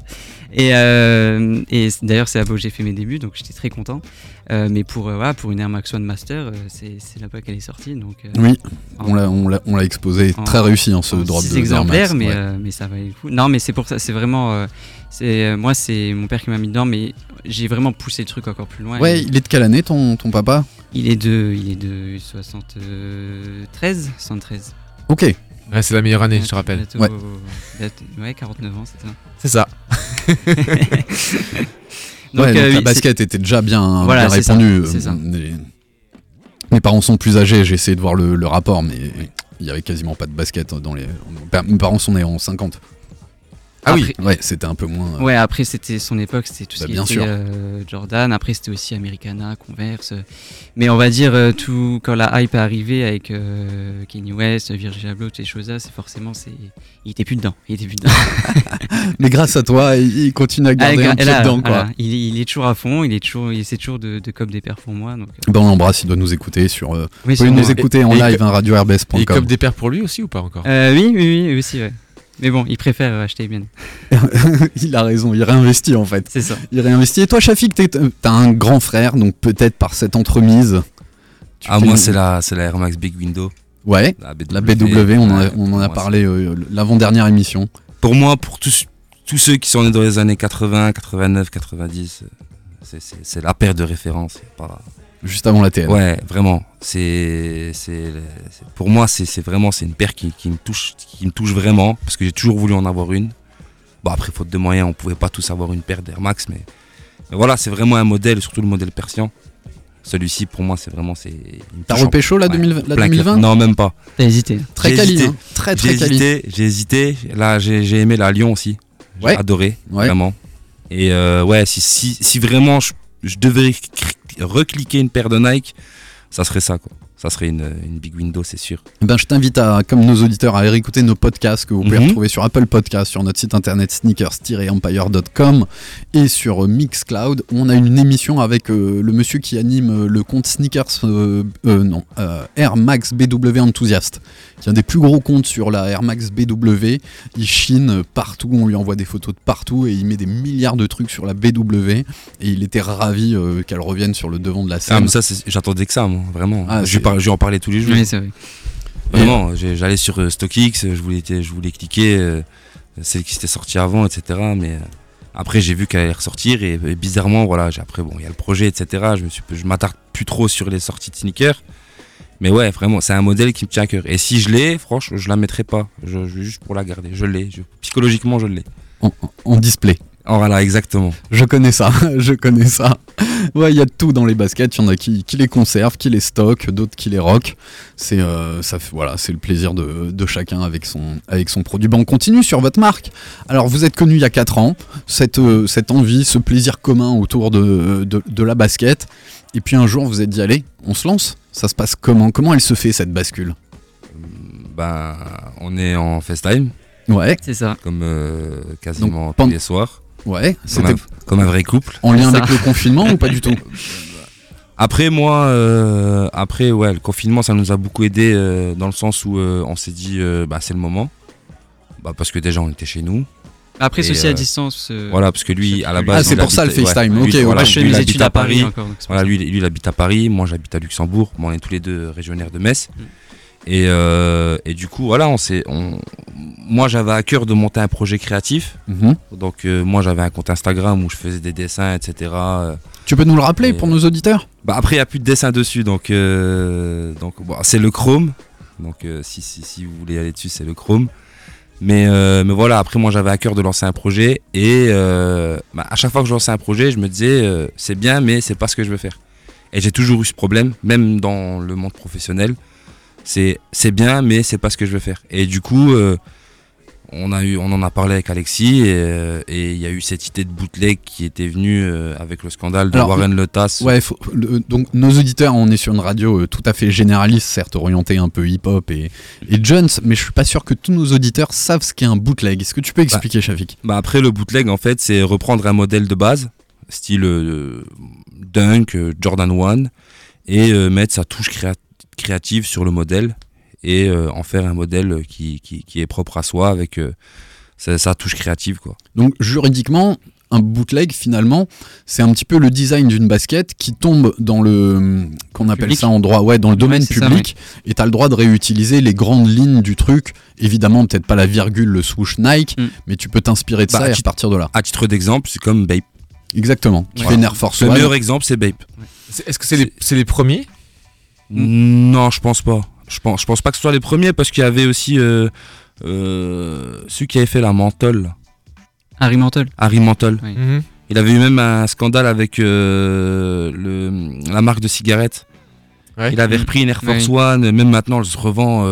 Et, euh, et d'ailleurs, c'est là-bas où j'ai fait mes débuts, donc j'étais très content. Euh, mais pour, euh, voilà, pour une Air Max One Master, euh, c'est c'est là-bas qu'elle est sortie. Donc, euh, Oui, en- on l'a, exposé. en- Très réussi, hein, ce en drop six de Air exemplaires, Max, mais, ouais. euh, mais ça valait le coup. Non, mais c'est pour ça, c'est vraiment. euh, c'est, euh, moi, c'est mon père qui m'a mis dedans, mais j'ai vraiment poussé le truc encore plus loin. Ouais, Et il est de quelle année ton, ton papa? Il est de, il est de 73, 73. Ok. Ouais, c'est la meilleure année, je te rappelle. Bientôt- Ouais. bientôt- ouais, 49 ans, c'est ça. C'est ça. *laughs* Donc, ouais, donc euh, la oui, basket était déjà bien, Voilà, répandue. c'est ça. Les- Mes parents sont plus âgés, j'ai essayé de voir le, le rapport, mais il y avait quasiment pas de basket dans les. Mes parents sont nés en 50. Ah oui. Ouais, c'était un peu moins. Ouais, après c'était son époque, c'était tout ce Bah, qui bien était sûr. euh, Jordan. Après c'était aussi Americana, Converse. euh. Mais on va dire euh, tout quand la hype est arrivée avec euh, Kanye West, Virgil Abloh, toutes ces choses-là, c'est forcément c'est il était plus dedans, il était plus dedans. *laughs* Mais grâce à toi, il, continue à garder Ah, un pied là, dedans, voilà, il, est- il est toujours à fond, il est toujours, il essaie toujours de, de cop des perfs pour moi. Donc, euh, Ben, on l'embrasse, il doit nous écouter sur. euh, oui, vous pouvez nous écouter en Et- live, hein, Et il radio-rbs.com. cope des paires pour lui aussi ou pas encore? Euh, oui, oui, oui, aussi, ouais. Mais bon, il préfère euh, acheter les miennes. *laughs* il a raison, il réinvestit en fait. C'est ça. Il réinvestit. Et toi, Shafik, t'es- t'as un grand frère, donc peut-être par cette entremise. tu Ah, moi, c'est la, c'est la Air Max Big Window. Ouais, La BW, la BW, on, en a- ouais, on en a moi, parlé euh, l'avant-dernière émission. Pour moi, pour tous, tous ceux qui sont nés dans les années 80, 89, 90, euh, c'est- la paire de référence. pas- Juste avant la TL. Ouais, vraiment. C'est, pour moi, c'est c'est vraiment c'est une paire qui, qui me touche, qui me touche vraiment parce que j'ai toujours voulu en avoir une. Bon après, faute de moyens, on pouvait pas tous avoir une paire d'Air Max, mais, mais voilà, c'est vraiment un modèle, surtout le modèle persian. Celui-ci, pour moi, c'est vraiment c'est. T'as repécho la, ouais, 2000 la plein cœur. 2020 Non, même pas. T'as hésité. Très J'ai quali, hein. très J'ai très quali. hésité, j'ai hésité. Là, j'ai j'ai aimé la Lyon aussi. J'ai Ouais. adoré, Ouais. vraiment. Et euh, ouais, si, si, si vraiment je, je devais recliquer une paire de Nike, ça serait ça, quoi. Ça serait une, une big window, c'est sûr. Ben, je t'invite à, comme nos auditeurs, à réécouter nos podcasts que vous pouvez Mhm. retrouver sur Apple Podcasts, sur notre site internet sneakers-empire.com et sur euh, Mixcloud. On a une émission avec euh, le monsieur qui anime euh, le compte Sneakers, euh, euh, non, Air Max BW Enthusiast, qui est un des plus gros comptes sur la Air Max BW. Il chine partout, on lui envoie des photos de partout et il met des milliards de trucs sur la BW. Et il était ravi qu'elle revienne sur le devant de la Ah, scène. mais ça, c'est- j'attendais que ça, moi, vraiment. Ah, par- je lui en parlais tous les jours. Oui, c'est vrai. Vraiment, j'allais sur euh, StockX, je voulais, je voulais cliquer euh, celle qui s'était sortie avant, etc. Mais euh, après, j'ai vu qu'elle allait ressortir et, et bizarrement, voilà, j'ai- après, bon, il y a le projet, etc. Je me suis, je m'attarde plus trop sur les sorties de sneakers. Mais ouais, vraiment, c'est un modèle qui me tient à cœur. Et si je l'ai, franchement, je la mettrai pas. Je, je- juste pour la garder. Je l'ai. Psychologiquement, je l'ai. En, en display. Oh, voilà, exactement. Je connais ça, *laughs* je connais ça. Ouais, il y a de tout dans les baskets. Il y en a qui, qui les conservent, qui les stockent, d'autres qui les rockent. C'est euh, ça, voilà, c'est le plaisir de, de chacun avec son, avec son produit. Bon, on continue sur votre marque. Alors, vous êtes connu il y a 4 ans. Cette, euh, cette envie, ce plaisir commun autour de, de, de la basket. Et puis un jour, vous êtes dit, allez, on se lance. Ça se passe comment? Comment elle se fait cette bascule? Ben, on est en FaceTime. Ouais. C'est ça. Comme euh, quasiment Donc, tous les soirs. Ouais, Comme un, c'était comme un vrai couple. en lien ça. avec le confinement ou pas du *laughs* tout? Après, moi, euh, après, ouais, le confinement, ça nous a beaucoup aidé euh, dans le sens où euh, on s'est dit, euh, bah, c'est le moment. Bah, parce que déjà, on était chez nous. Après, Et, ceci à distance. euh, Voilà, parce que lui, à la Ah, base. c'est il pour ça, le FaceTime. lui, Ok, voilà, je fais lui, il mes habite études à Paris. encore. donc c'est pour Voilà, lui, lui, il habite à Paris, moi j'habite à Luxembourg, Bon, on est tous les deux régionnaires de Metz. Mm. Et, euh, et du coup, voilà, on s'est, on... moi j'avais à cœur de monter un projet créatif. Mhm. Donc euh, moi j'avais un compte Instagram où je faisais des dessins, etc. Euh, Tu peux nous le rappeler Et- pour nos auditeurs? Bah, après, il n'y a plus de dessin dessus, donc, euh, donc bon, c'est le Chrome. Donc euh, si, si, si vous voulez aller dessus, c'est le Chrome. Mais, euh, mais voilà, après moi j'avais à cœur de lancer un projet et euh, bah, à chaque fois que je lançais un projet, je me disais euh, c'est bien, mais c'est pas ce que je veux faire. Et j'ai toujours eu ce problème, même dans le monde professionnel. C'est c'est bien, mais c'est pas ce que je veux faire. Et du coup, euh, on, a eu, on en a parlé avec Alexis et euh, et il y a eu cette idée de bootleg qui était venue euh, avec le scandale de Alors, Warren Lotas. Ouais, faut- le- donc nos auditeurs, on est sur une radio euh, tout à fait généraliste, certes orientée un peu hip-hop et, et Jones, mais je suis pas sûr que tous nos auditeurs savent ce qu'est un bootleg. Est-ce que tu peux expliquer, Shafik? Bah après le bootleg en fait c'est reprendre un modèle de base style euh, Dunk, Jordan 1 et euh, mettre sa touche créa- créative sur le modèle et euh, en faire un modèle qui, qui, qui est propre à soi avec euh, sa, sa touche créative quoi. Donc juridiquement, un bootleg finalement, c'est un petit peu le design d'une basket qui tombe dans le qu'on appelle Public. ça en droit, ouais, dans le domaine ça, public, et tu as le droit de réutiliser les grandes lignes du truc. Évidemment, peut-être pas la virgule, le swoosh Nike, Mm. mais tu peux t'inspirer de Bah, ça et repartir de là. À titre d'exemple c'est comme Bape. Exactement. Voilà. fais une Air Force Le meilleur exemple c'est Bape. Est-ce que c'est les, c'est les premiers? Non je pense pas. Je pense, je pense pas que ce soit les premiers parce qu'il y avait aussi euh, euh, ceux qui avaient fait la mentole, là. Harry Mantle. Harry. Oui. Mhm. Il avait eu même un scandale avec euh, le, la marque de cigarettes. Ouais. Il avait repris une Air Force Oui. One, même maintenant elle se revend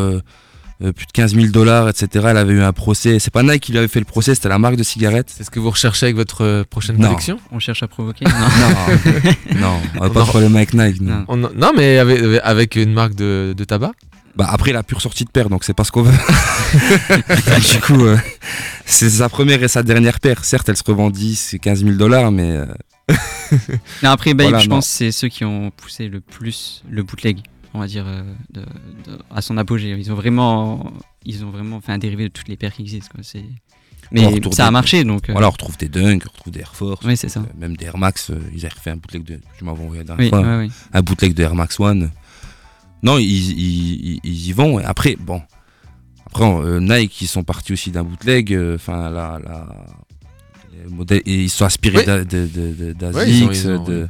euh, plus de 15 000 dollars, etc. Elle avait eu un procès. C'est pas Nike qui lui avait fait le procès, c'était la marque de cigarettes. C'est ce que vous recherchez avec votre euh, prochaine Non. collection? On cherche à provoquer. *laughs* Non. Non, *laughs* non, on a pas de problème avec Nike. non. On mais avec, avec une marque de, de tabac? Bah après, il a pu ressortir de paire, donc c'est pas ce qu'on veut. *laughs* du coup, euh, c'est sa première et sa dernière paire. Certes, elle se revend 10 et 15 000 dollars, mais euh, Non, après, Babe, Voilà, je non. pense que c'est ceux qui ont poussé le plus le bootleg, on va dire, euh, de- de- à son apogée. Ils ont vraiment, ils ont vraiment fait un dérivé de toutes les paires qui existent. Quoi. C'est... On Mais retourne ça a des- marché, donc. euh, voilà, on retrouve des Dunk, on retrouve des Air Force, Oui, c'est ça. euh, même des Air Max. euh, ils avaient refait un bootleg de. Je m'avais envoyé la Oui, fois. ouais, ouais. un bootleg de Air Max One. Non, ils, ils, ils- ils y vont. Et après, bon. Après, euh, Nike, ils sont partis aussi d'un bootleg. euh, Enfin, la, la, les modèles, ils sont inspirés Oui. d'A- de, de, de-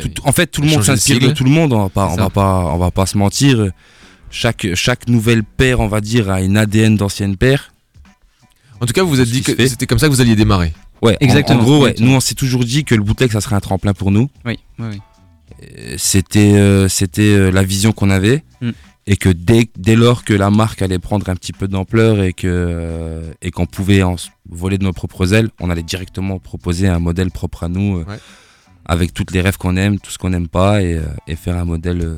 Tout- en fait, tout le monde s'inspire de tout le monde. On va pas, on va pas, on va pas se mentir. Chaque, chaque nouvelle paire, on va dire, a une ADN d'ancienne paire. En tout cas, vous vous êtes dit que c'était comme ça que vous alliez démarrer. Ouais, en- Exactement. En, gros, ouais, nous, on s'est toujours dit que le bootleg, ça serait un tremplin pour nous. Oui, oui, oui. Euh, c'était euh, c'était euh, la vision qu'on avait Mm. et que dès, dès lors que la marque allait prendre un petit peu d'ampleur et que et qu'on pouvait en voler de nos propres ailes on allait directement proposer un modèle propre à nous Ouais. Avec toutes les rêves qu'on aime tout ce qu'on n'aime pas et, euh, et faire un modèle euh,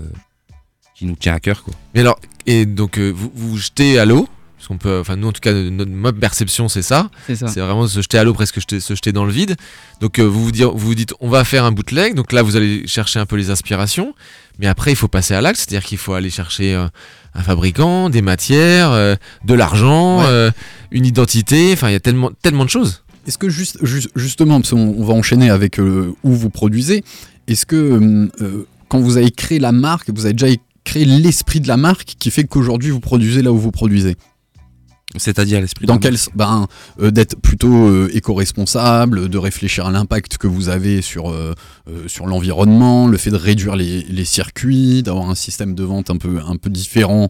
qui nous tient à cœur quoi. Mais alors, et donc euh, vous vous jetez à l'eau parce qu'on peut, enfin nous en tout cas, notre, ma perception c'est ça. C'est ça. C'est vraiment se jeter à l'eau, presque jeter- se jeter dans le vide. Donc euh, vous vous, dire, vous vous dites, on va faire un bootleg. Donc là, vous allez chercher un peu les inspirations. Mais après, il faut passer à l'acte, c'est-à-dire qu'il faut aller chercher euh, un fabricant, des matières, euh, de l'argent, Ouais. euh, une identité. Enfin, il y a tellement, tellement de choses. Est-ce que juste, juste- justement, parce qu'on on va enchaîner avec euh, où vous produisez, est-ce que euh, quand vous avez créé la marque, vous avez déjà créé l'esprit de la marque qui fait qu'aujourd'hui vous produisez là où vous produisez? C'est-à-dire l'esprit Dans de la quel ben, euh, d'être plutôt euh, éco-responsable, de réfléchir à l'impact que vous avez sur, euh, sur l'environnement, le fait de réduire les, les circuits, d'avoir un système de vente un peu, un peu différent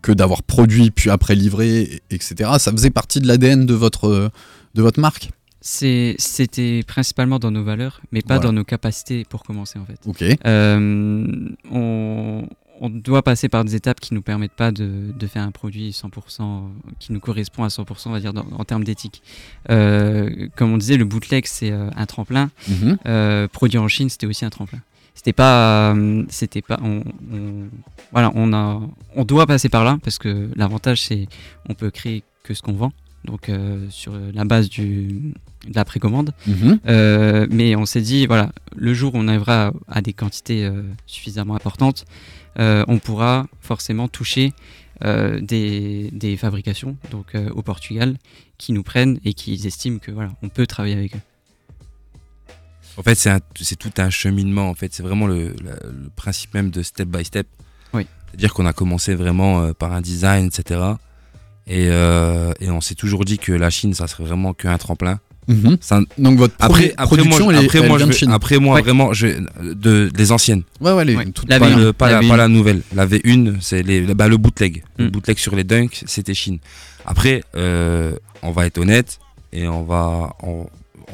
que d'avoir produit puis après livré, et- etc. Ça faisait partie de l'ADN de votre, de votre marque C'était principalement dans nos valeurs, mais pas Voilà. dans nos capacités pour commencer en fait. Ok. Euh, on, on doit passer par des étapes qui nous permettent pas de, de faire un produit 100% qui nous correspond à 100%, on va dire, dans- en termes d'éthique. Euh, comme on disait, le bootleg, c'est euh, un tremplin. Euh, produit en Chine, c'était aussi un tremplin. C'était pas, c'était pas, on, on- voilà, on a, on doit passer par là parce que l'avantage c'est, on peut créer que ce qu'on vend, donc euh, sur la base du, de la précommande. Mhm. Euh, mais on s'est dit, voilà, le jour où on arrivera à des quantités euh, suffisamment importantes, on pourra forcément toucher des, des fabrications, donc au Portugal, qui nous prennent et qui estiment que voilà, on peut travailler avec eux. En fait, c'est tout un cheminement. En fait, c'est vraiment le, principe même de step by step. Oui. C'est-à-dire qu'on a commencé vraiment par un design, etc. Et, euh, et on s'est toujours dit que la Chine, ça serait vraiment qu'un tremplin. Mhm. Ça- Donc votre après, après moi, elle, est- après, elle moi, vient je de vais- Chine. après moi, Ouais. vraiment, je, de, des anciennes. Ouais, ouais, les, Ouais. toutes La Pas, V1. le, pas, La la, pas V1. la nouvelle. La V1, c'est les, bah, le bootleg. Le Mm. bootleg sur les dunks, c'était Chine. Après, euh, on va être honnête et on va. on-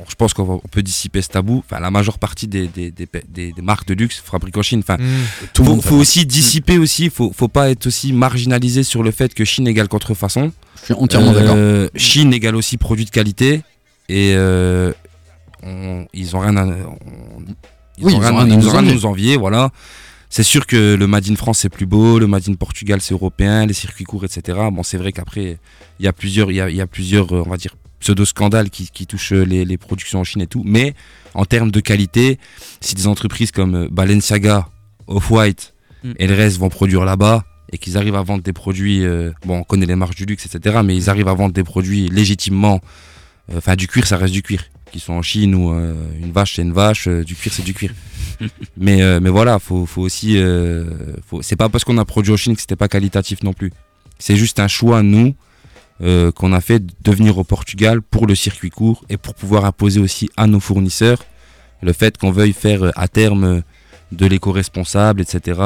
je pense qu'on peut dissiper ce tabou. Enfin, la majeure partie des, des, des, des- marques de luxe fabriquent en Chine. Enfin, Mmh. Tout faut, monde faut aussi dissiper aussi. Faut, faut pas être aussi marginalisé sur le fait que Chine égale contrefaçon. Je suis entièrement d'accord. Euh, Chine égale aussi produit de qualité et euh, on- ils ont rien à, on- ils Oui, ont ils rien, ont rien à ils nous ont rien à envier. nous envier, voilà. C'est sûr que le Made in France c'est plus beau, le Made in Portugal c'est européen, les circuits courts, etc. Bon, c'est vrai qu'après il y a plusieurs, il y a, il y a plusieurs, euh, on va dire pseudo scandales qui, qui touchent euh, les, les productions en Chine et tout. Mais en termes de qualité, si des entreprises comme euh, Balenciaga, Off-White Mm. et le reste vont produire là-bas et qu'ils arrivent à vendre des produits, euh, bon, on connaît les marges du luxe, etc. Mais ils arrivent à vendre des produits légitimement. euh, Enfin, du cuir, ça reste du cuir. Qu'ils soient en Chine ou euh, une vache, c'est une vache, du cuir, c'est du cuir. *laughs* mais, mais voilà, faut, faut aussi. c'est pas parce qu'on a produit en Chine que c'était pas qualitatif non plus. C'est juste un choix, nous, euh, qu'on a fait de venir au Portugal pour le circuit court et pour pouvoir imposer aussi à nos fournisseurs le fait qu'on veuille faire euh, à terme euh, de l'éco-responsable, etc.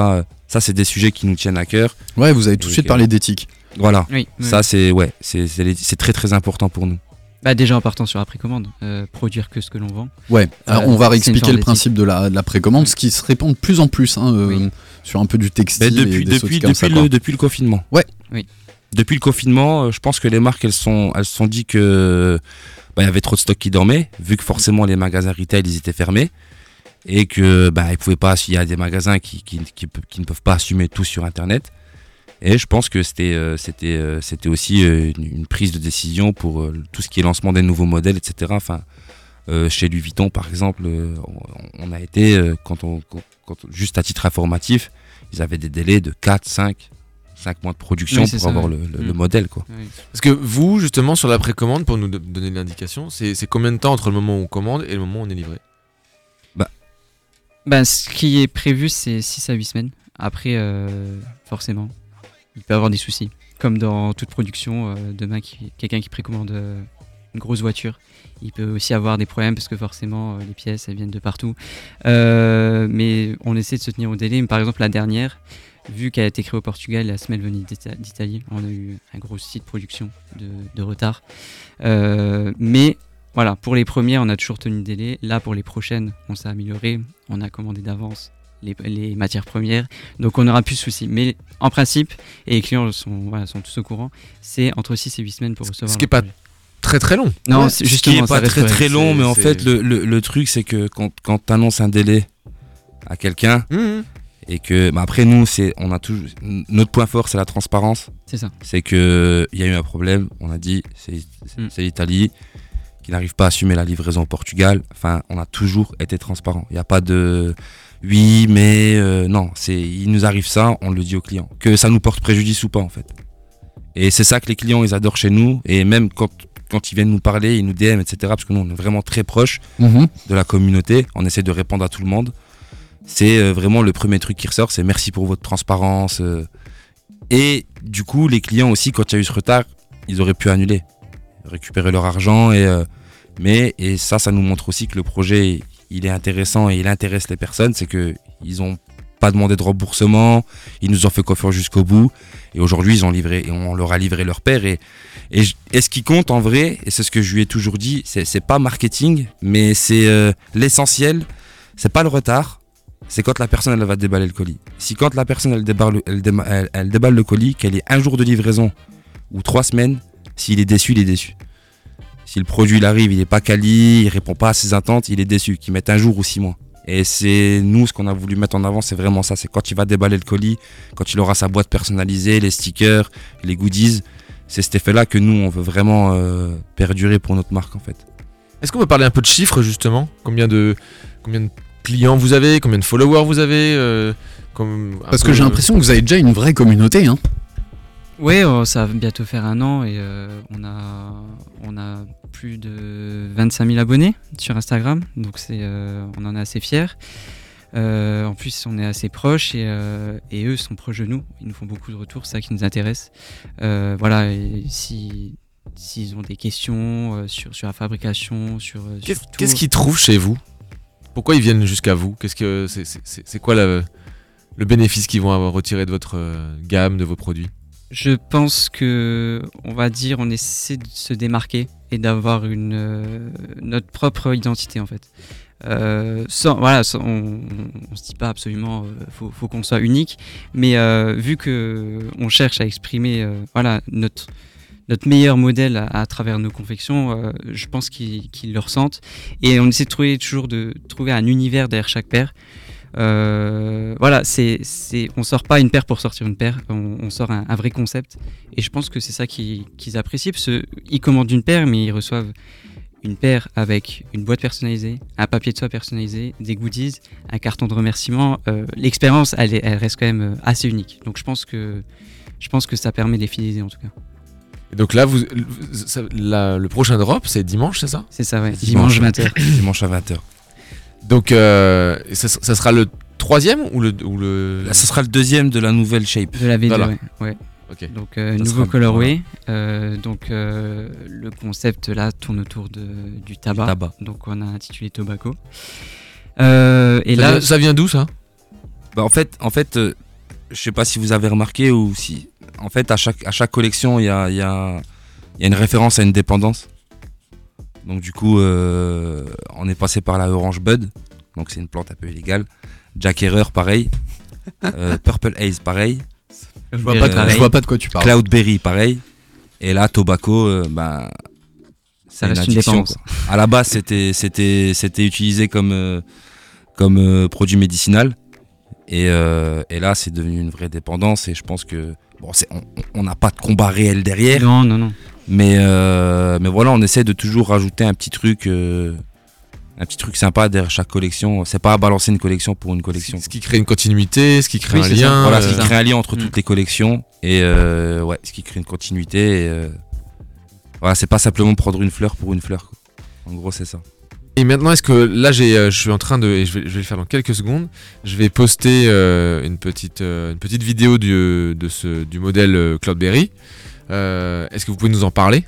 Ça, c'est des sujets qui nous tiennent à cœur. Ouais, vous avez tout de suite parlé d'éthique. Voilà. Oui, oui. Ça, c'est ouais, c'est très très important pour nous. Bah, déjà en partant sur la précommande, euh, produire que ce que l'on vend. Ouais, alors Euh, on va réexpliquer le principe de la, de la précommande, ce qui se répand de plus en plus hein, euh, Oui. sur un peu du textile Ben, depuis et des depuis, comme ça. depuis le confinement. Ouais. Oui. Depuis le confinement, euh, je pense que les marques, elles sont, elles sont dit que bah, il y avait trop de stock qui dormait, vu que forcément les magasins retail, ils étaient fermés. Et que bah, ils pouvaient pas, il y a des magasins qui, ne peuvent pas assumer tout sur Internet. Et je pense que c'était euh, c'était euh, c'était aussi une, prise de décision pour tout ce qui est lancement des nouveaux modèles, etc. Enfin, chez Louis Vuitton, par exemple, on, a été, quand on, juste à titre informatif, ils avaient des délais de 4, 5, 5 mois de production Oui, pour ça, avoir ouais. le, le- le Mm. modèle. Quoi. Parce que vous, justement, sur la précommande, pour nous do- donner l'indication, c'est combien de temps entre le moment où on commande et le moment où on est livré? Bah, ce qui est prévu, c'est 6 à 8 semaines. Après, euh, forcément, il peut y avoir des soucis. Comme dans toute production, euh, demain, qui- quelqu'un qui précommande euh, une grosse voiture, il peut aussi avoir des problèmes parce que forcément, euh, les pièces, elles viennent de partout. Euh, mais on essaie de se tenir au délai. Mais par exemple, la dernière, vu qu'elle a été créée au Portugal, la semelle venue d'Ita- d'Italie, on a eu un gros site de production de, de retard. Euh, mais voilà, pour les premières, on a toujours tenu le délai. Là, pour les prochaines, on s'est amélioré. On a commandé d'avance les, les matières premières. Donc, on n'aura plus de soucis. Mais en principe, et les clients sont, voilà, sont tous au courant, c'est entre 6 et 8 semaines pour recevoir. Ce qui est le pas. Très très long. Non, Ouais, c'est ce justement qui est pas très très long, mais en fait, le, le, le truc, c'est que quand, quand tu annonces un délai à quelqu'un, Mhm. Et que bah après, nous, c'est on a toujours. Notre point fort, c'est la transparence. C'est ça. c'est que il y a eu un problème. On a dit c'est c'est- Mm. c'est l'Italie qui n'arrive pas à assumer la livraison au Portugal. Enfin, on a toujours été transparent. Il n'y a pas de oui, mais euh, non. C'est il nous arrive ça, on le dit aux clients. Que ça nous porte préjudice ou pas en fait. Et c'est ça que les clients ils adorent chez nous. Et même quand quand ils viennent nous parler, ils nous DM, etc. Parce que nous on est vraiment très proches Mhm. de la communauté. On essaie de répondre à tout le monde. C'est euh, vraiment le premier truc qui ressort, c'est merci pour votre transparence. euh. Et du coup, les clients aussi, quand il y a eu ce retard, ils auraient pu annuler, récupérer leur argent. Et, euh, mais et ça, ça nous montre aussi que le projet, il est intéressant et il intéresse les personnes. C'est que ils ont pas demandé de remboursement, ils nous ont fait confiance jusqu'au bout. Et aujourd'hui, ils ont livré, et on leur a livré leur père. Et, et, ce qui compte en vrai, et c'est ce que je lui ai toujours dit, c'est c'est pas marketing, mais c'est euh, l'essentiel. C'est pas le retard, c'est quand la personne elle va déballer le colis. Si quand la personne elle déballe, le- colis, qu'elle ait un jour de livraison ou trois semaines, s'il est déçu, il est déçu. Si le produit il arrive, il est pas quali, il répond pas à ses attentes, il est déçu. Qu'il mette un jour ou six mois. Et c'est nous ce qu'on a voulu mettre en avant, c'est vraiment ça. C'est quand il va déballer le colis, quand il aura sa boîte personnalisée, les stickers, les goodies. C'est cet effet-là que nous on veut vraiment euh, perdurer pour notre marque en fait. Est-ce qu'on peut parler un peu de chiffres justement? Combien de combien de clients vous avez Combien de followers vous avez euh, comme- Parce que j'ai l'impression que vous avez déjà une vraie communauté. Hein. Ouais, oh, ça va bientôt faire un an et euh, on, a, on a plus de 25 000 abonnés sur Instagram, donc c'est, euh, on en est assez fiers. Euh, en plus, on est assez proches et, euh, et eux sont proches de nous. Ils nous font beaucoup de retours, c'est ça qui nous intéresse. Euh, voilà, et si s'ils ont des questions euh, sur, sur la fabrication, sur, euh, qu'est-ce qu'ils trouvent chez vous? Pourquoi ils viennent jusqu'à vous Qu'est-ce que c'est quoi le bénéfice qu'ils vont avoir retiré de votre euh, gamme, de vos produits? Je pense que, on va dire, on essaie de se démarquer et d'avoir une euh, notre propre identité en fait. Euh, sans, voilà, on, on se dit pas absolument, euh, faut, faut qu'on soit unique, mais vu que on cherche à exprimer, voilà, notre notre meilleur modèle à, travers nos confections, euh, je pense qu'ils le ressentent. Et on essaie de trouver toujours de trouver un univers derrière chaque paire. Euh, voilà, c'est, c'est, on sort pas une paire pour sortir une paire, on, sort un, vrai concept. Et je pense que c'est ça qu'ils, apprécient, parce qu'ils commandent une paire, mais ils reçoivent une paire avec une boîte personnalisée, un papier de soie personnalisé, des goodies, un carton de remerciement. Euh, l'expérience, elle, est- elle reste quand même assez unique. Donc je pense que, je pense que ça permet de en tout cas. Et donc là, vous, ça- la- le prochain drop, c'est dimanche, c'est ça? C'est ça, ouais. Dimanche 20h. *coughs* Dimanche à 20h. Donc, euh, ça, ça sera le troisième ou le, ou le... Là, ce sera le deuxième de la nouvelle shape. De la V2, Voilà. ouais. ouais. Ok. Donc euh, Ça nouveau colorway. Euh, donc euh, le concept là tourne autour de, du tabac. tabac. Donc on a intitulé Tobacco. Euh, et ça, là, vient, ça vient d'où ça? Bah, en fait, en fait euh, je sais pas si vous avez remarqué ou si. En fait, à chaque, à chaque collection, il y a, il y, a, il y a une référence à une dépendance. Donc, du coup, euh, on est passé par la Orange Bud. Donc, c'est une plante un peu illégale. Jack Herrera, pareil. *laughs* Euh, Purple Haze, pareil. Je vois, pas de, Euh, je vois pas de quoi tu parles. Cloudberry, pareil. Et là, Tobacco, euh, bah, c'est Ça une reste une addiction. dépendance. quoi. À la base, c'était, c'était, c'était utilisé comme, comme euh, produit médicinal. Et, euh, et là, c'est devenu une vraie dépendance. Et je pense que bon, c'est- on- on n'a pas de combat réel derrière. non, non, non. Mais, euh, mais voilà, on essaie de toujours rajouter un petit truc, euh, un petit truc sympa derrière chaque collection. C'est pas balancer une collection pour une collection. Ce qui crée une continuité, ce qui crée Oui, un ça. lien. Voilà, ce qui ça. crée un lien entre Mm. toutes les collections et euh, ouais, ce qui crée une continuité. Et, euh, voilà, c'est pas simplement prendre une fleur pour une fleur. quoi. En gros, c'est ça. Et maintenant, est-ce que là, j'ai, euh, je suis en train de, et je vais, je vais le faire dans quelques secondes, je vais poster euh, une, petite, euh, une petite vidéo du, de ce, du modèle Cloudberry. Euh, est-ce que vous pouvez nous en parler?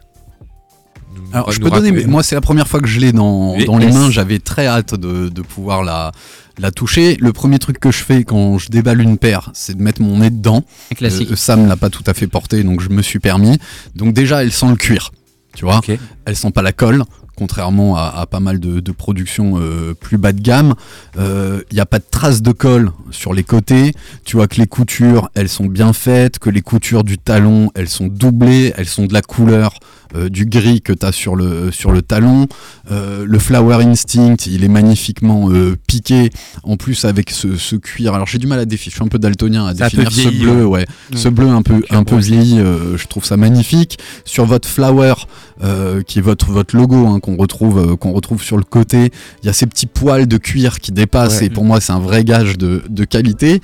Alors, je peux donner, mais moi, c'est la première fois que je l'ai dans, dans les mains. J'avais très hâte de, de pouvoir la, la toucher. Le premier truc que je fais quand je déballe une paire, c'est de mettre mon nez dedans. Classique. Euh, Sam l'a pas tout à fait porté, donc je me suis permis. Donc déjà, elle sent le cuir, tu vois. Ok. Elle sent pas la colle, contrairement à, pas mal de, productions euh, plus bas de gamme. Il n'y a pas de traces de colle sur les côtés. Tu vois que les coutures, elles sont bien faites, que les coutures du talon, elles sont doublées, elles sont de la couleur euh, du gris que tu as sur le, sur le talon. Euh, le Flower Instinct, il est magnifiquement euh, piqué. En plus, avec ce, ce cuir. Alors, j'ai du mal à définir. Je suis un peu daltonien à définir ce bleu. Ouais. Ouais. Ce bleu un peu, un peu vieilli, euh, je trouve ça magnifique. Sur votre Flower, euh, qui est votre, votre logo hein, qu'on retrouve, euh, qu'on retrouve sur le côté, il y a ces petits poils de cuir qui dépassent. Ouais. Et pour moi, c'est un vrai gage de, de qualité.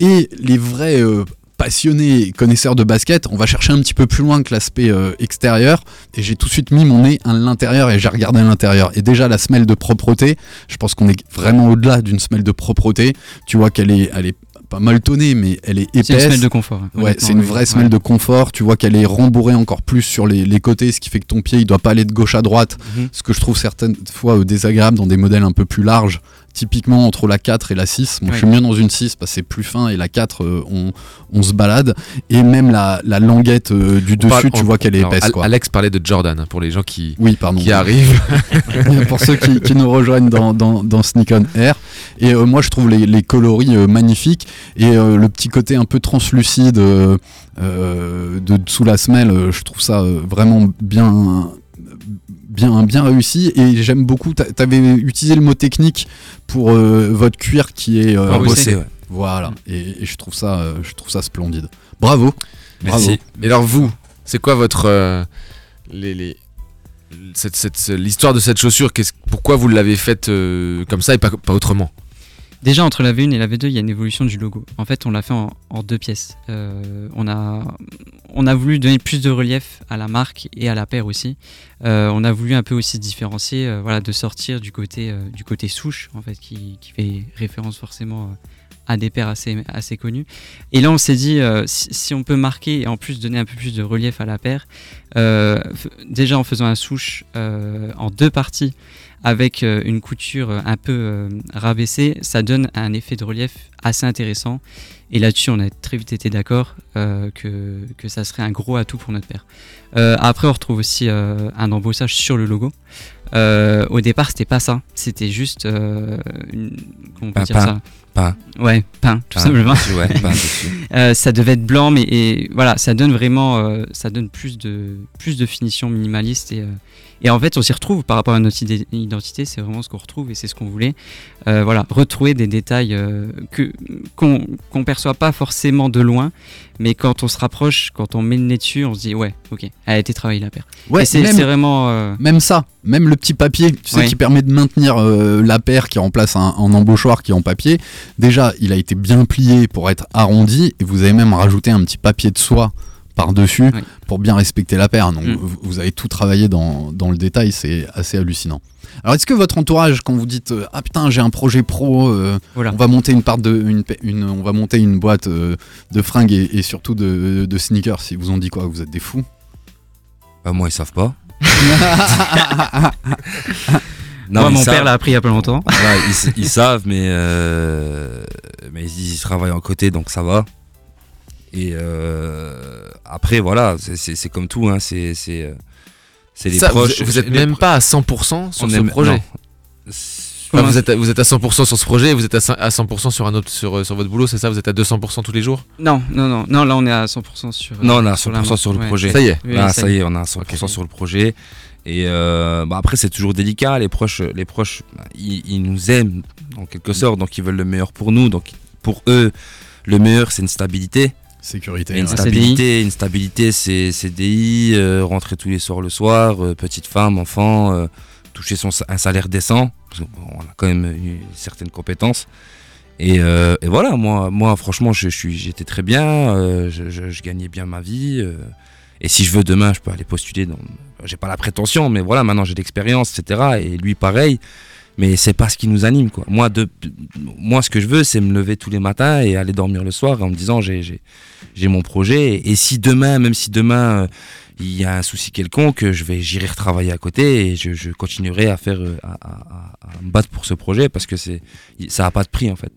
Et les vrais. euh, passionnés et connaisseurs de basket, on va chercher un petit peu plus loin que l'aspect euh, extérieur et j'ai tout de suite mis mon nez à l'intérieur et j'ai regardé à l'intérieur et déjà la semelle de propreté, je pense qu'on est vraiment au-delà d'une semelle de propreté, tu vois qu'elle est, elle est pas mal tonnée mais elle est épaisse. C'est une semelle de confort. Ouais, c'est une oui. vraie Ouais. semelle de confort. Tu vois qu'elle est rembourrée encore plus sur les, les côtés, ce qui fait que ton pied il doit pas aller de gauche à droite, Mhm. ce que je trouve certaines fois euh, désagréable dans des modèles un peu plus larges, typiquement entre la 4 et la 6. Moi, je suis mieux dans une 6 parce que c'est plus fin et la 4, euh, on, on se balade. Et même la, la languette euh, du On dessus, parle- tu on- vois qu'elle est alors, épaisse. Al- Quoi. Alex parlait de Jordan hein, pour les gens qui, Oui, pardon. qui arrivent. *laughs* pour ceux qui, qui nous rejoignent dans, dans, dans Sneak On Air. Et euh, moi, je trouve les, les coloris euh, magnifiques et euh, le petit côté un peu translucide euh, euh, de sous la semelle, euh, je trouve ça euh, vraiment bien. Bien, bien réussi et j'aime beaucoup. t'a- T'avais utilisé le mot technique pour euh, votre cuir qui est euh, Rebossé, ouais. Voilà, et, et je trouve ça, euh, je trouve ça splendide. Bravo. Bravo. Merci. Et alors vous, c'est quoi votre euh, les, les- cette- cette- l'histoire de cette chaussure qu'est-ce- Pourquoi vous l'avez faite comme ça et pas, pas autrement? Déjà, entre la V1 et la V2, il y a une évolution du logo. En fait, on l'a fait en, deux pièces. Euh, on, a, on a voulu donner plus de relief à la marque et à la paire aussi. Euh, on a voulu un peu aussi différencier, euh, voilà, de sortir du côté, du côté souche, en fait, qui, qui fait référence forcément à des paires assez, assez connues. Et là, on s'est dit, euh, si, on peut marquer et en plus donner un peu plus de relief à la paire, euh, déjà en faisant un souche euh, en deux parties, avec une couture un peu rabaissée, ça donne un effet de relief assez intéressant. Et là-dessus, on a très vite été d'accord que, que ça serait un gros atout pour notre paire. Après, on retrouve aussi un embossage sur le logo. Euh, au départ, c'était pas ça. C'était juste euh, une, comment on peut Pain, dire pain, ça pain. Ouais, pain, tout Pain simplement. *laughs* ouais, pain. *laughs* Euh, ça devait être blanc, mais et, voilà, ça donne vraiment, euh, ça donne plus de plus de finition minimaliste et euh, et en fait, on s'y retrouve par rapport à notre identité. C'est vraiment ce qu'on retrouve et c'est ce qu'on voulait. Euh, voilà, retrouver des détails euh, que qu'on qu'on perçoit pas forcément de loin, mais quand on se rapproche, quand on met le nez dessus, on se dit ouais, ok, elle a été travaillée la paire. Ouais, c'est vraiment. euh, Même ça, même le petit papier, tu sais, Ouais. qui permet de maintenir la paire qui remplace un, un embauchoir qui est en papier. Déjà, il a été bien plié pour être arrondi et vous avez même rajouté un petit papier de soie par-dessus Oui. pour bien respecter la paire. Donc, Mm. vous, avez tout travaillé dans, dans le détail, c'est assez hallucinant. Alors, est-ce que votre entourage, quand vous dites euh, ah putain, j'ai un projet pro, euh, Voilà. on va monter une part de une, on va monter une boîte euh, de fringues et, et surtout de, de sneakers, ils vous ont dit quoi Vous êtes des fous? Bah, moi, ils savent pas. *laughs* Moi, mon savent. père l'a appris il y a pas longtemps. Voilà, ils, savent, mais, euh, mais ils, ils travaillent en côté, donc ça va. Et euh, après, voilà, c'est- comme tout, hein, c'est c'est euh, les Ça, vous- proches. Vous, êtes les même pas à 100% sur on ce aime- projet. Enfin, vous, êtes à, vous êtes à 100% sur ce projet et vous êtes à cin- à 100% sur, un autre, sur, euh, sur votre boulot, c'est ça Vous êtes à 200% tous les jours? Non, non, non, non. Là, on est à 100% sur. euh, Non, on est à sur la 100% sur le ouais. projet. Ça y est. Oui, Là, ça ça y est, on a 100% Ok. sur le projet. Et euh, bah après, c'est toujours délicat. Les proches, les proches bah, ils, ils nous aiment en quelque sorte, donc ils veulent le meilleur pour nous. Donc pour eux, le meilleur, c'est une stabilité. Sécurité. Et une ouais. Stabilité, une stabilité, c'est CDI, euh, rentrer tous les soirs le soir, euh, petite femme, enfant, euh, toucher son, un salaire décent, parce qu'on a quand même une certaine compétence. Et, euh, et voilà, moi, moi franchement, je, je suis, j'étais très bien, euh, je, je- je gagnais bien ma vie. euh, et si je veux demain, je peux aller postuler. Dans, j'ai pas la prétention, mais voilà, maintenant j'ai l'expérience, etc. Et lui, pareil. Mais c'est pas ce qui nous anime, quoi. Moi, moi, ce que je veux, c'est me lever tous les matins et aller dormir le soir en me disant, j'ai, mon projet. Et, si demain, même si demain, euh, il y a un souci quelconque, je vais, j'irai retravailler à côté et je, continuerai à faire, euh, me battre pour ce projet parce que c'est, ça a pas de prix, en fait.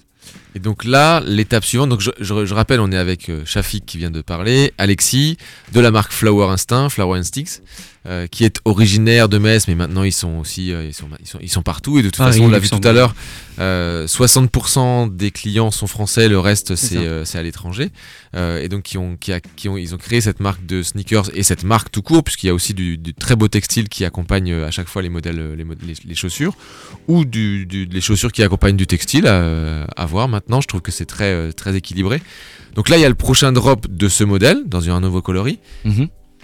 Et donc là, l'étape suivante, donc je, je- je rappelle, on est avec euh, Shafik qui vient de parler, Alexis, de la marque Flower Instinct, Flower Instincts, euh, qui est originaire de Metz, mais maintenant ils sont aussi, euh, ils, sont, ils, sont, ils sont partout. Et de toute Paris, façon, on l'a vu tout à l'heure, euh, 60% des clients sont français, le reste C'est euh, à l'étranger. Euh, et donc qui ont, qui, a- qui ont, ils ont créé cette marque de sneakers et cette marque tout court, puisqu'il y a aussi du, du très beau textile qui accompagne euh, à chaque fois les modèles, euh, les, les, les chaussures, ou du, du- les chaussures qui accompagnent du textile à, à voir maintenant. Je trouve que c'est très, euh, très équilibré. Donc là, il y a le prochain drop de ce modèle dans un nouveau coloris.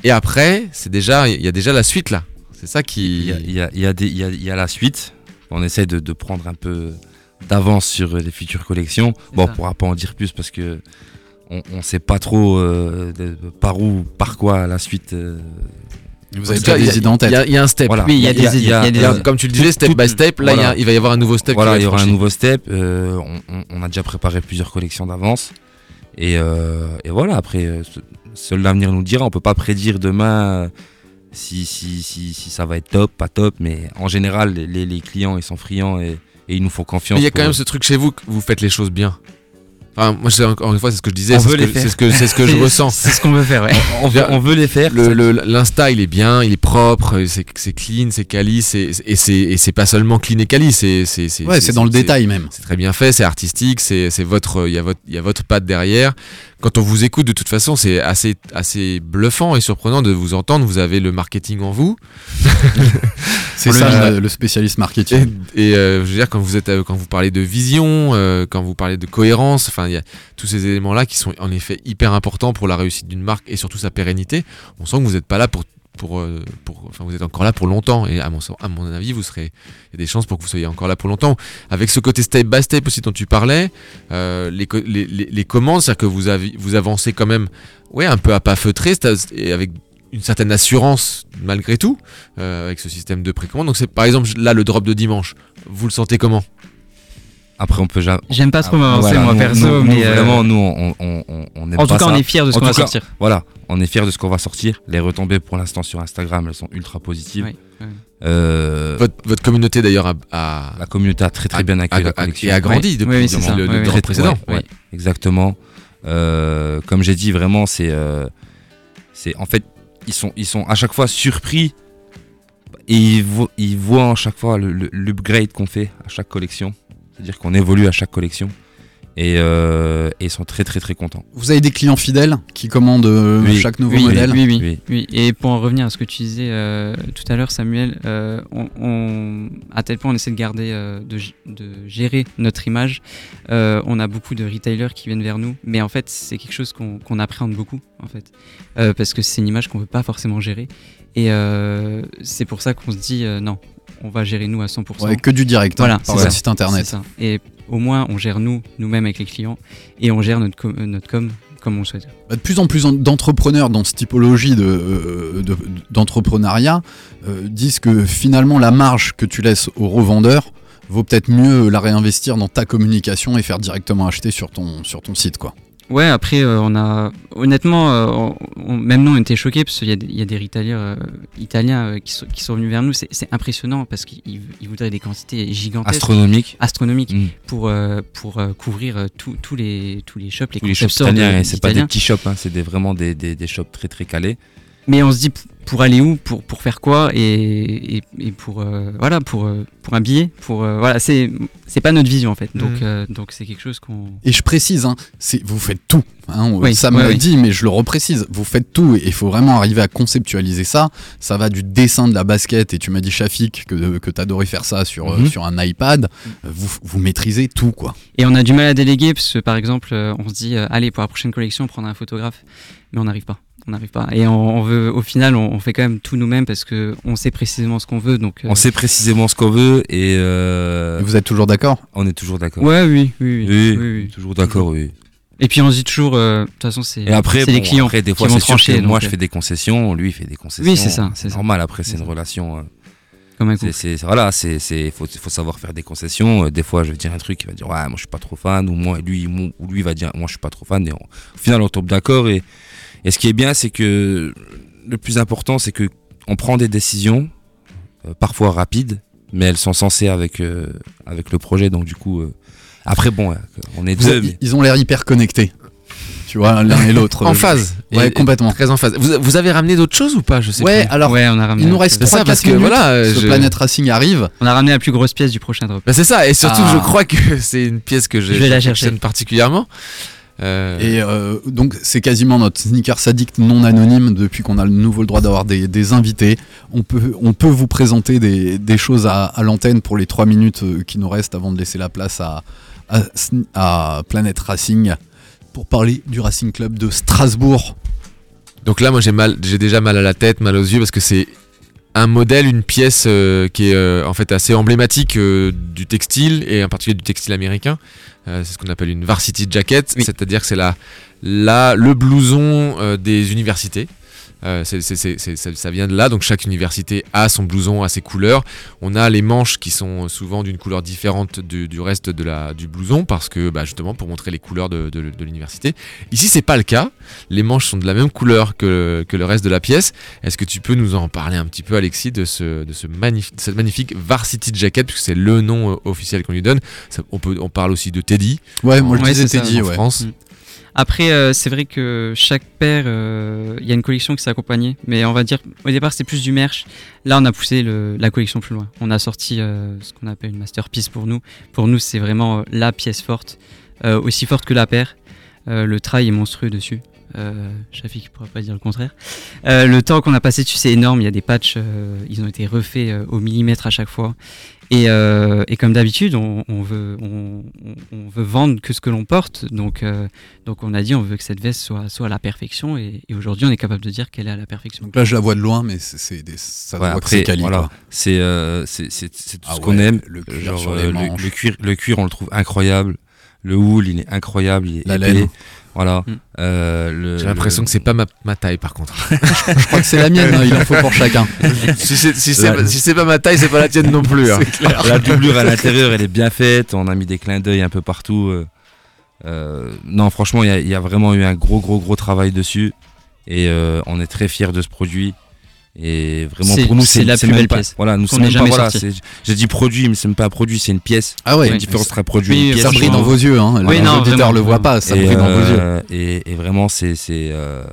Et après, c'est déjà, il y a déjà la suite là. C'est ça qui. Il y a, il y a- il y a des- il y a- il y a la suite. On essaie de, de prendre un peu d'avance sur les futures collections. Bon, on ça. pourra pas en dire plus parce que on, on sait pas trop euh, de- par où, par quoi la suite. euh, Vous avez déjà il y a- des idées en tête. Il y a- il y, a un step. Voilà. Oui, il y a des idées, comme tu le disais, step Tout- by step. Là, il y a- voilà. il va y avoir un nouveau step. Voilà, il y aura un nouveau step. euh, on, a déjà préparé plusieurs collections d'avance. Et, euh, et voilà, après, euh, se- seul l'avenir nous le dira. On peut pas prédire demain euh, si, si, si, si ça va être top, pas top. Mais en général, les, les clients, ils sont friands et et ils nous font Mais confiance. il y a quand même ce truc chez vous que vous faites les choses bien. Enfin, moi, encore une fois, c'est ce que je disais. C'est ce que- ce que, c'est ce que je *laughs* ressens. C'est ce qu'on veut faire, ouais. on, veut, on veut les faire. L'insta il est bien, il est propre, c'est, clean, c'est quali, et, c'est, pas seulement clean et quali, c'est, c'est, c'est, Ouais, c'est dans le détail même. C'est très bien fait, c'est artistique, c'est, c'est votre, il y a votre, il y a votre patte derrière. Quand on vous écoute, de toute façon, c'est assez, assez bluffant et surprenant de vous entendre. Vous avez le marketing en vous. *laughs* C'est ça le, le spécialiste Et, marketing. et, euh, je veux dire, quand vous êtes, euh, quand vous parlez de vision, euh, quand vous parlez de cohérence, enfin, il y a tous ces éléments-là qui sont en effet hyper importants pour la réussite d'une marque et surtout sa pérennité. On sent que vous n'êtes pas là pour, euh, pour, enfin, vous êtes encore là pour longtemps. Et à mon, avis, vous serez, il y a des chances pour que vous soyez encore là pour longtemps. Avec ce côté step by step aussi dont tu parlais, euh, les, co- les, les, les commandes, c'est-à-dire que vous vous avancez quand même, ouais, un peu à pas feutré, et avec une certaine assurance malgré tout euh, avec ce système de précommande. Donc c'est par exemple là le drop de dimanche. Vous le sentez comment? Après, on peut jamais. J'aime pas trop m'avancer, voilà, moi, nous- perso, nous- mais, nous, euh, vraiment, nous, on, on, on, on aime En tout pas cas, ça. on est fiers de ce qu'on va cas, sortir. Voilà, on est fiers de ce qu'on va sortir. Les retombées pour l'instant sur Instagram, elles sont ultra positives. Ouais. Euh, votre, votre communauté d'ailleurs a, a- la communauté a très très a- bien accueilli a- la collection. et a grandi Oui, depuis, oui, le, le Oui, oui. précédent. ouais, exactement. Euh, comme j'ai dit, vraiment, c'est, euh, c'est en fait, ils sont, ils sont à chaque fois surpris et ils, vo- ils voient à chaque fois le- l'upgrade qu'on fait à chaque collection. C'est-à-dire qu'on évolue à chaque collection et, euh, et ils sont très très très contents. Vous avez des clients fidèles qui commandent euh, Oui. chaque nouveau oui, modèle oui, oui, Oui. oui. Et pour en revenir à ce que tu disais euh, tout à l'heure, Samuel, euh, on, on- à tel point on essaie de garder, euh, de, gérer notre image. Euh, on a beaucoup de retailers qui viennent vers nous, mais en fait c'est quelque chose qu'on qu'on appréhende beaucoup, en fait, Euh, parce que c'est une image qu'on veut pas forcément gérer. Et euh, c'est pour ça qu'on se dit euh, non, on va gérer nous à 100%. Ouais, que du direct Voilà, hein, par site internet. Ça. Et au moins on gère nous, nous-mêmes avec les clients, et on gère notre com, euh, notre com comme on le souhaite. Bah, De plus en plus en- d'entrepreneurs dans cette typologie de, euh, de- d'entrepreneuriat euh, disent que finalement la marge que tu laisses aux revendeurs vaut peut-être mieux la réinvestir dans ta communication et faire directement acheter sur ton, sur ton site. quoi. Ouais, après, euh, on a. Honnêtement, euh, on- même nous, on était choqués parce qu'il y, a des- il y a des retailers euh, italiens qui, sont, qui sont venus vers nous. C'est impressionnant parce qu'ils ils voudraient des quantités gigantesques. Astronomique. astronomiques Mm. pour, pour couvrir tous tous les, tous les shops, les Tous les shops italiens, c'est pas des petits shops, hein, c'est des, vraiment des, des, des shops très très calés. Mais on se dit pour aller où, pour, pour faire quoi et, et, et pour euh, voilà pour, euh, pour un billet, pour euh, voilà c'est c'est pas notre vision en fait. Donc Mhm. euh, donc c'est quelque chose qu'on Et je précise, hein, c'est, vous faites tout. hein, Oui, ça me oui. dit, mais je le reprécise. Vous faites tout et il faut vraiment arriver à conceptualiser ça. Ça va du dessin de la basket, et tu m'as dit, Shafik, que, que tu adorais faire ça sur, Mhm. sur un iPad. Vous, vous maîtrisez tout, quoi. Et on a du mal à déléguer parce que par exemple, on se dit, allez, pour la prochaine collection, on prendra un photographe, mais on n'arrive pas. On n'arrive pas. Et on, on veut, au final, on, on fait quand même tout nous-mêmes parce que on sait précisément ce qu'on veut. Donc, euh, On sait précisément ce qu'on veut et euh, Vous êtes toujours d'accord? on est toujours d'accord. Ouais, oui, oui, oui. Oui, oui, oui. toujours d'accord, oui. Et puis on se dit toujours, euh, de toute façon, c'est Et après, c'est les bon, clients après, des qui fois, vont c'est sûr que moi, je fais des concessions, lui, il fait des concessions. Oui, c'est ça, c'est ça. normal. Après, c'est une ça. relation. euh, comme un c'est, voilà, c'est, c'est, faut, faut savoir faire des concessions. Des fois, je vais dire un truc, il va dire, ouais, moi, je suis pas trop fan, ou moi, lui, mon- ou lui va dire, moi, je suis pas trop fan. Et on- au final, on tombe d'accord. Et, et ce qui est bien, c'est que le plus important, c'est que on prend des décisions, euh, parfois rapides, mais elles sont censées avec, euh, avec le projet. Donc, du coup, euh, après, bon, on est Vous deux. mais- Ils ont l'air hyper connectés. Tu vois, l'un et l'autre. En phase. Ouais, Et- complètement. Très en phase. Vous, vous avez ramené d'autres choses ou pas? Je sais Ouais, plus. alors, ouais, on a ramené. il nous la- reste ça, 3 parce 4 que minutes. voilà, ce je- Planet Racing arrive. On a ramené la plus grosse pièce du prochain drop. Bah, c'est ça, et surtout, Ah. je crois que *laughs* c'est une pièce que je, Je vais la chercher. particulièrement. Euh, Et euh, donc c'est quasiment notre sneakers addict non anonyme depuis qu'on a le nouveau le droit d'avoir des, des invités. On peut, on peut vous présenter des, des choses à, à l'antenne pour les 3 minutes euh, qui nous restent avant de laisser la place à, à, Sn- à Planet Racing pour parler du Racing Club de Strasbourg. Donc là, moi, j'ai mal, j'ai déjà mal à la tête, mal aux yeux, parce que c'est un modèle, une pièce euh, qui est euh, en fait assez emblématique euh, du textile et en particulier du textile américain. C'est ce qu'on appelle une varsity jacket, Oui. c'est-à-dire que c'est la, la, le blouson des universités. Euh, ça, ça vient de là, donc chaque université a son blouson, a ses couleurs. On a les manches qui sont souvent d'une couleur différente du, du reste de la, du blouson, parce que bah, justement pour montrer les couleurs de, de- de l'université. Ici, c'est pas le cas. Les manches sont de la même couleur que, que le reste de la pièce. Est-ce que tu peux nous en parler un petit peu, Alexis, de, ce, de ce magnif- cette magnifique Varsity Jacket, puisque c'est le nom euh, officiel qu'on lui donne. Ça- on, peut, on parle aussi de Teddy. Ouais, moi je disais Teddy, en ouais. France. Mm. Après, euh, c'est vrai que chaque paire, euh, il y a une collection qui s'est accompagnée. Mais on va dire, au départ, c'était plus du merch. Là, on a poussé la collection plus loin. On a sorti euh, ce qu'on appelle une masterpiece pour nous. Pour nous, c'est vraiment la pièce forte, aussi forte que la paire. Le trail est monstrueux dessus. Euh, Shafik ne pourrait pas dire le contraire. Euh, le temps qu'on a passé dessus, c'est énorme. Il y a des patchs, euh, ils ont été refaits euh, au millimètre à chaque fois. Et, euh, et comme d'habitude, on, on veut, on, on- on veut vendre que ce que l'on porte. Donc, euh, donc on a dit on veut que cette veste soit, soit à la perfection. Et, et aujourd'hui, on est capable de dire qu'elle est à la perfection. Donc là, je la vois de loin, mais c'est, ça Ouais, voit que après, c'est voilà, c'est euh, tout Ah ce qu'on aime. le cuir Genre, sur les euh, le, manches. le cuir, le cuir, on le trouve incroyable. Le wool, il est incroyable. Il est La épais. laine. Voilà. Mm. Euh, le- J'ai l'impression le- que c'est pas ma, ma taille par contre. *laughs* Je crois que c'est la mienne, hein, il en faut pour chacun. *laughs* si c'est si c'est La- pas, si c'est pas ma taille, c'est pas la tienne non plus. hein. La doublure à *laughs* l'intérieur, elle est bien faite. On a mis des clins d'œil un peu partout. euh. Euh, non, franchement, il y y, a vraiment eu un gros, gros, gros travail dessus. Et euh, on est très fiers de ce produit. Et vraiment, pour nous, c'est la plus belle pas- pièce Voilà, nous c'est ait même pas, jamais voilà, J'ai dit produit, mais c'est même pas un produit, c'est une pièce. Ah ouais, Il y a une différence entre un produit et Oui, une pièce. ça brille dans vos yeux, hein. Oui, non, vraiment, le voient pas, ça et, brille dans vos yeux. euh, et, et vraiment, c'est c'est, euh,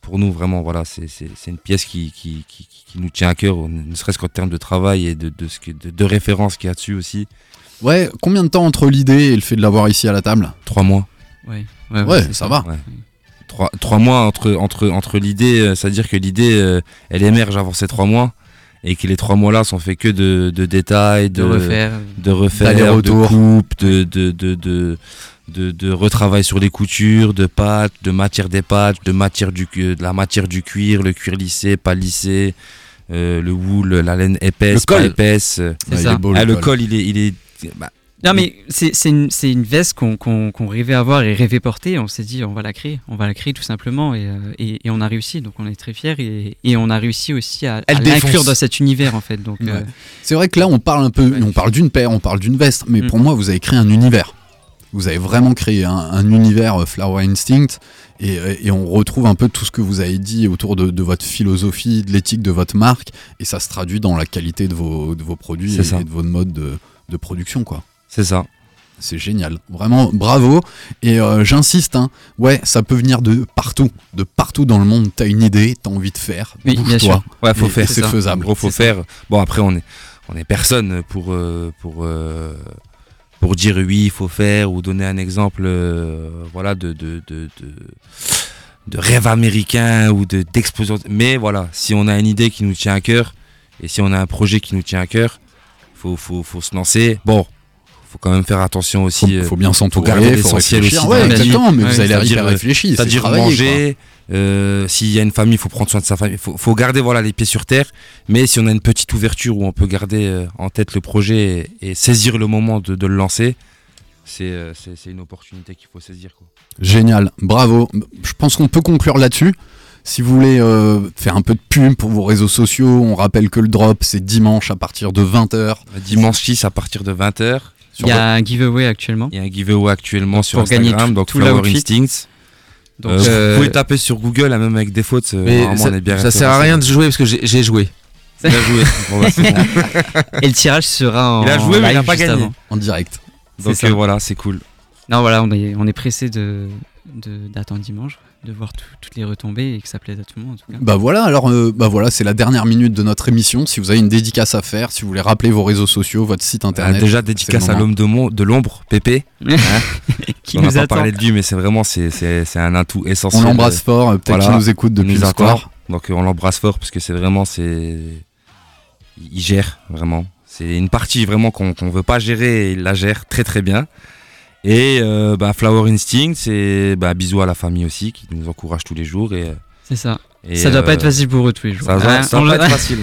pour nous vraiment voilà, c'est une pièce qui, qui, qui, qui nous tient à cœur, ne serait-ce qu'en termes de travail et de, de, ce que- de, de références qu'il y a dessus aussi. Ouais, combien de temps entre l'idée et le fait de l'avoir ici à la table? Trois mois. Ouais, ouais, ça va. Ouais. Trois, trois mois entre, entre, entre l'idée, euh, c'est-à-dire que l'idée, euh, elle émerge avant ces trois mois, et que les trois mois-là sont faits que de, de détails, De de, refaire. de refaire, de coupe, de, de, de, de, de, de retravail sur les coutures, de pâtes, de matière des pâtes, de, matière du, de la matière du cuir, le cuir lissé, pas lissé, euh, le wool, la laine épaisse, Le col. pas épaisse. Ah, le col. col, il est, il est bah, Non mais c'est une, veste qu'on rêvait avoir et rêvait porter. On s'est dit on va la créer, on va la créer tout simplement et, euh, et, et on a réussi. Donc on est très fiers et, et on a réussi aussi à, à l'inclure dans cet univers en fait. Donc euh, Ouais. C'est vrai que là, on parle un peu, on parle d'une paire, on parle d'une veste, mais Mm. pour moi, vous avez créé un univers. Vous avez vraiment créé un, un univers euh, Flower Instinct, et, et on retrouve un peu tout ce que vous avez dit autour de, de votre philosophie, de l'éthique de votre marque, et ça se traduit dans la qualité de vos, de vos produits et de votre mode de, de production, quoi. C'est ça. C'est génial, vraiment bravo. Et euh, j'insiste, hein, ouais, ça peut venir de partout, de partout dans le monde. T'as une idée, t'as envie de faire, Oui, bien bouge-toi. sûr. Ouais, faut Et- faire. c'est faisable. gros, faut faire. Bon, après, on est, on est personne pour, euh, pour, euh, pour dire oui, il faut faire ou donner un exemple, voilà, de, de, de, de, de rêve américain ou de d'explosion. Mais voilà, si on a une idée qui nous tient à cœur et si on a un projet qui nous tient à cœur, faut, faut, faut se lancer. Bon, faut quand même faire attention Faut, aussi. euh, faut bien s'entourer, faut réfléchir. aussi Ouais, exactement, mais Ouais, vous c'est-à-dire, hyper euh, réfléchi. c'est C'est-à-dire manger. euh, S'il y a une famille, il faut prendre soin de sa famille. Il faut, faut garder voilà, les pieds sur terre. Mais si on a une petite ouverture où on peut garder euh, en tête le projet et, et saisir le moment de, de le lancer, c'est euh, une opportunité qu'il faut saisir. Quoi. Génial, bravo. Je pense qu'on peut conclure là-dessus. Si vous voulez euh, faire un peu de pub pour vos réseaux sociaux, on rappelle que le drop c'est dimanche à partir de 20h. Dimanche 6 à partir de 20h. Il y a un giveaway actuellement. Il y a un giveaway actuellement Donc, sur pour gagner Instagram, tout- donc tout Flower. Instincts. Donc, Euh, euh, Vous pouvez taper sur Google, hein, même avec des fautes. euh, Mais ça, on est bien ça sert à rien de jouer parce que j'ai joué. Bien joué. *laughs* Bon, bah, bon. et le tirage sera en Il a joué, mais il a pas gagné. avant. En direct. Donc euh, voilà, c'est cool. Non voilà, on est on est pressé de- d'attendre dimanche, de voir tout- toutes les retombées et que ça plaise à tout le monde en tout cas. Bah voilà, alors euh, bah voilà, c'est la dernière minute de notre émission. Si vous avez une dédicace à faire, si vous voulez rappeler vos réseaux sociaux, votre site Euh, internet. déjà dédicace à l'homme de, l'ombre, Pépé. *laughs* Qui on n'a nous pas attend parlé de lui, mais c'est vraiment c'est, un atout On essentiel. l'embrasse fort, euh, peut-être voilà, qu'il nous écoute depuis nous le score. Donc euh, on l'embrasse fort parce que c'est vraiment c'est il gère vraiment. C'est une partie vraiment qu'on qu'on veut pas gérer et il la gère très très bien. Et euh, bah, Flower Instinct, c'est bah, bisous à la famille aussi qui nous encourage tous les jours et, C'est ça. et, ça doit pas euh, être facile pour eux tous les jours. Ça, va- Hein, ça va on pas être *laughs* facile.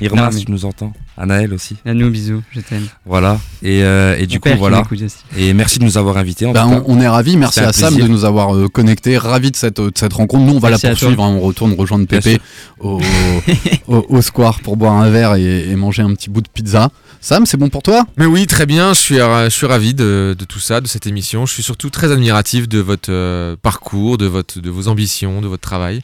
Irma, Non, mais- si tu nous entends. Anaël aussi. À nous, bisous, je t'aime. Voilà. Et, euh, et du coup, voilà. Et merci de nous avoir invités. en cas. on, on est ravis, merci à Sam plaisir. de nous avoir euh, connectés, ravis de cette, de cette rencontre. Nous, on va Merci la poursuivre, hein, on retourne rejoindre Pépé au, *laughs* au, au square pour boire un verre et, et manger un petit bout de pizza. Sam, c'est bon pour toi? Mais oui, très bien. Je suis, ra- je suis ravi de, de tout ça, de cette émission. Je suis surtout très admiratif de votre euh, parcours, de, votre, de vos ambitions, de votre travail.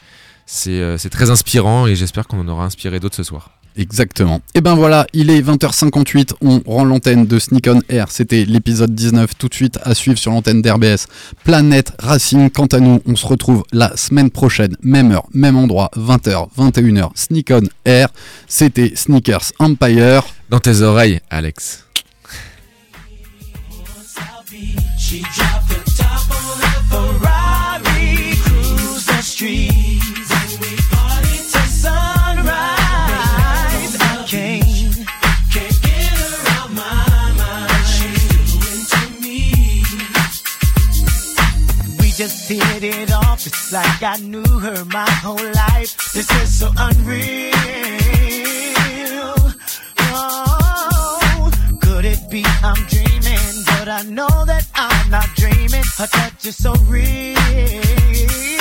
Euh, c'est très inspirant et j'espère qu'on en aura inspiré d'autres ce soir. Exactement. Et ben voilà, il est 20h58, on rend l'antenne de Sneak on Air. C'était l'épisode 19, tout de suite à suivre sur l'antenne d'RBS. Planète Racing, quant à nous, on se retrouve la semaine prochaine, même heure, même endroit, 20h, 21h, Sneak on Air. C'était Sneakers Empire. Dans tes oreilles, Alex. just hit it off. It's like I knew her my whole life. This is so unreal. Oh, could it be I'm dreaming? But I know that I'm not dreaming. Her touch is so real.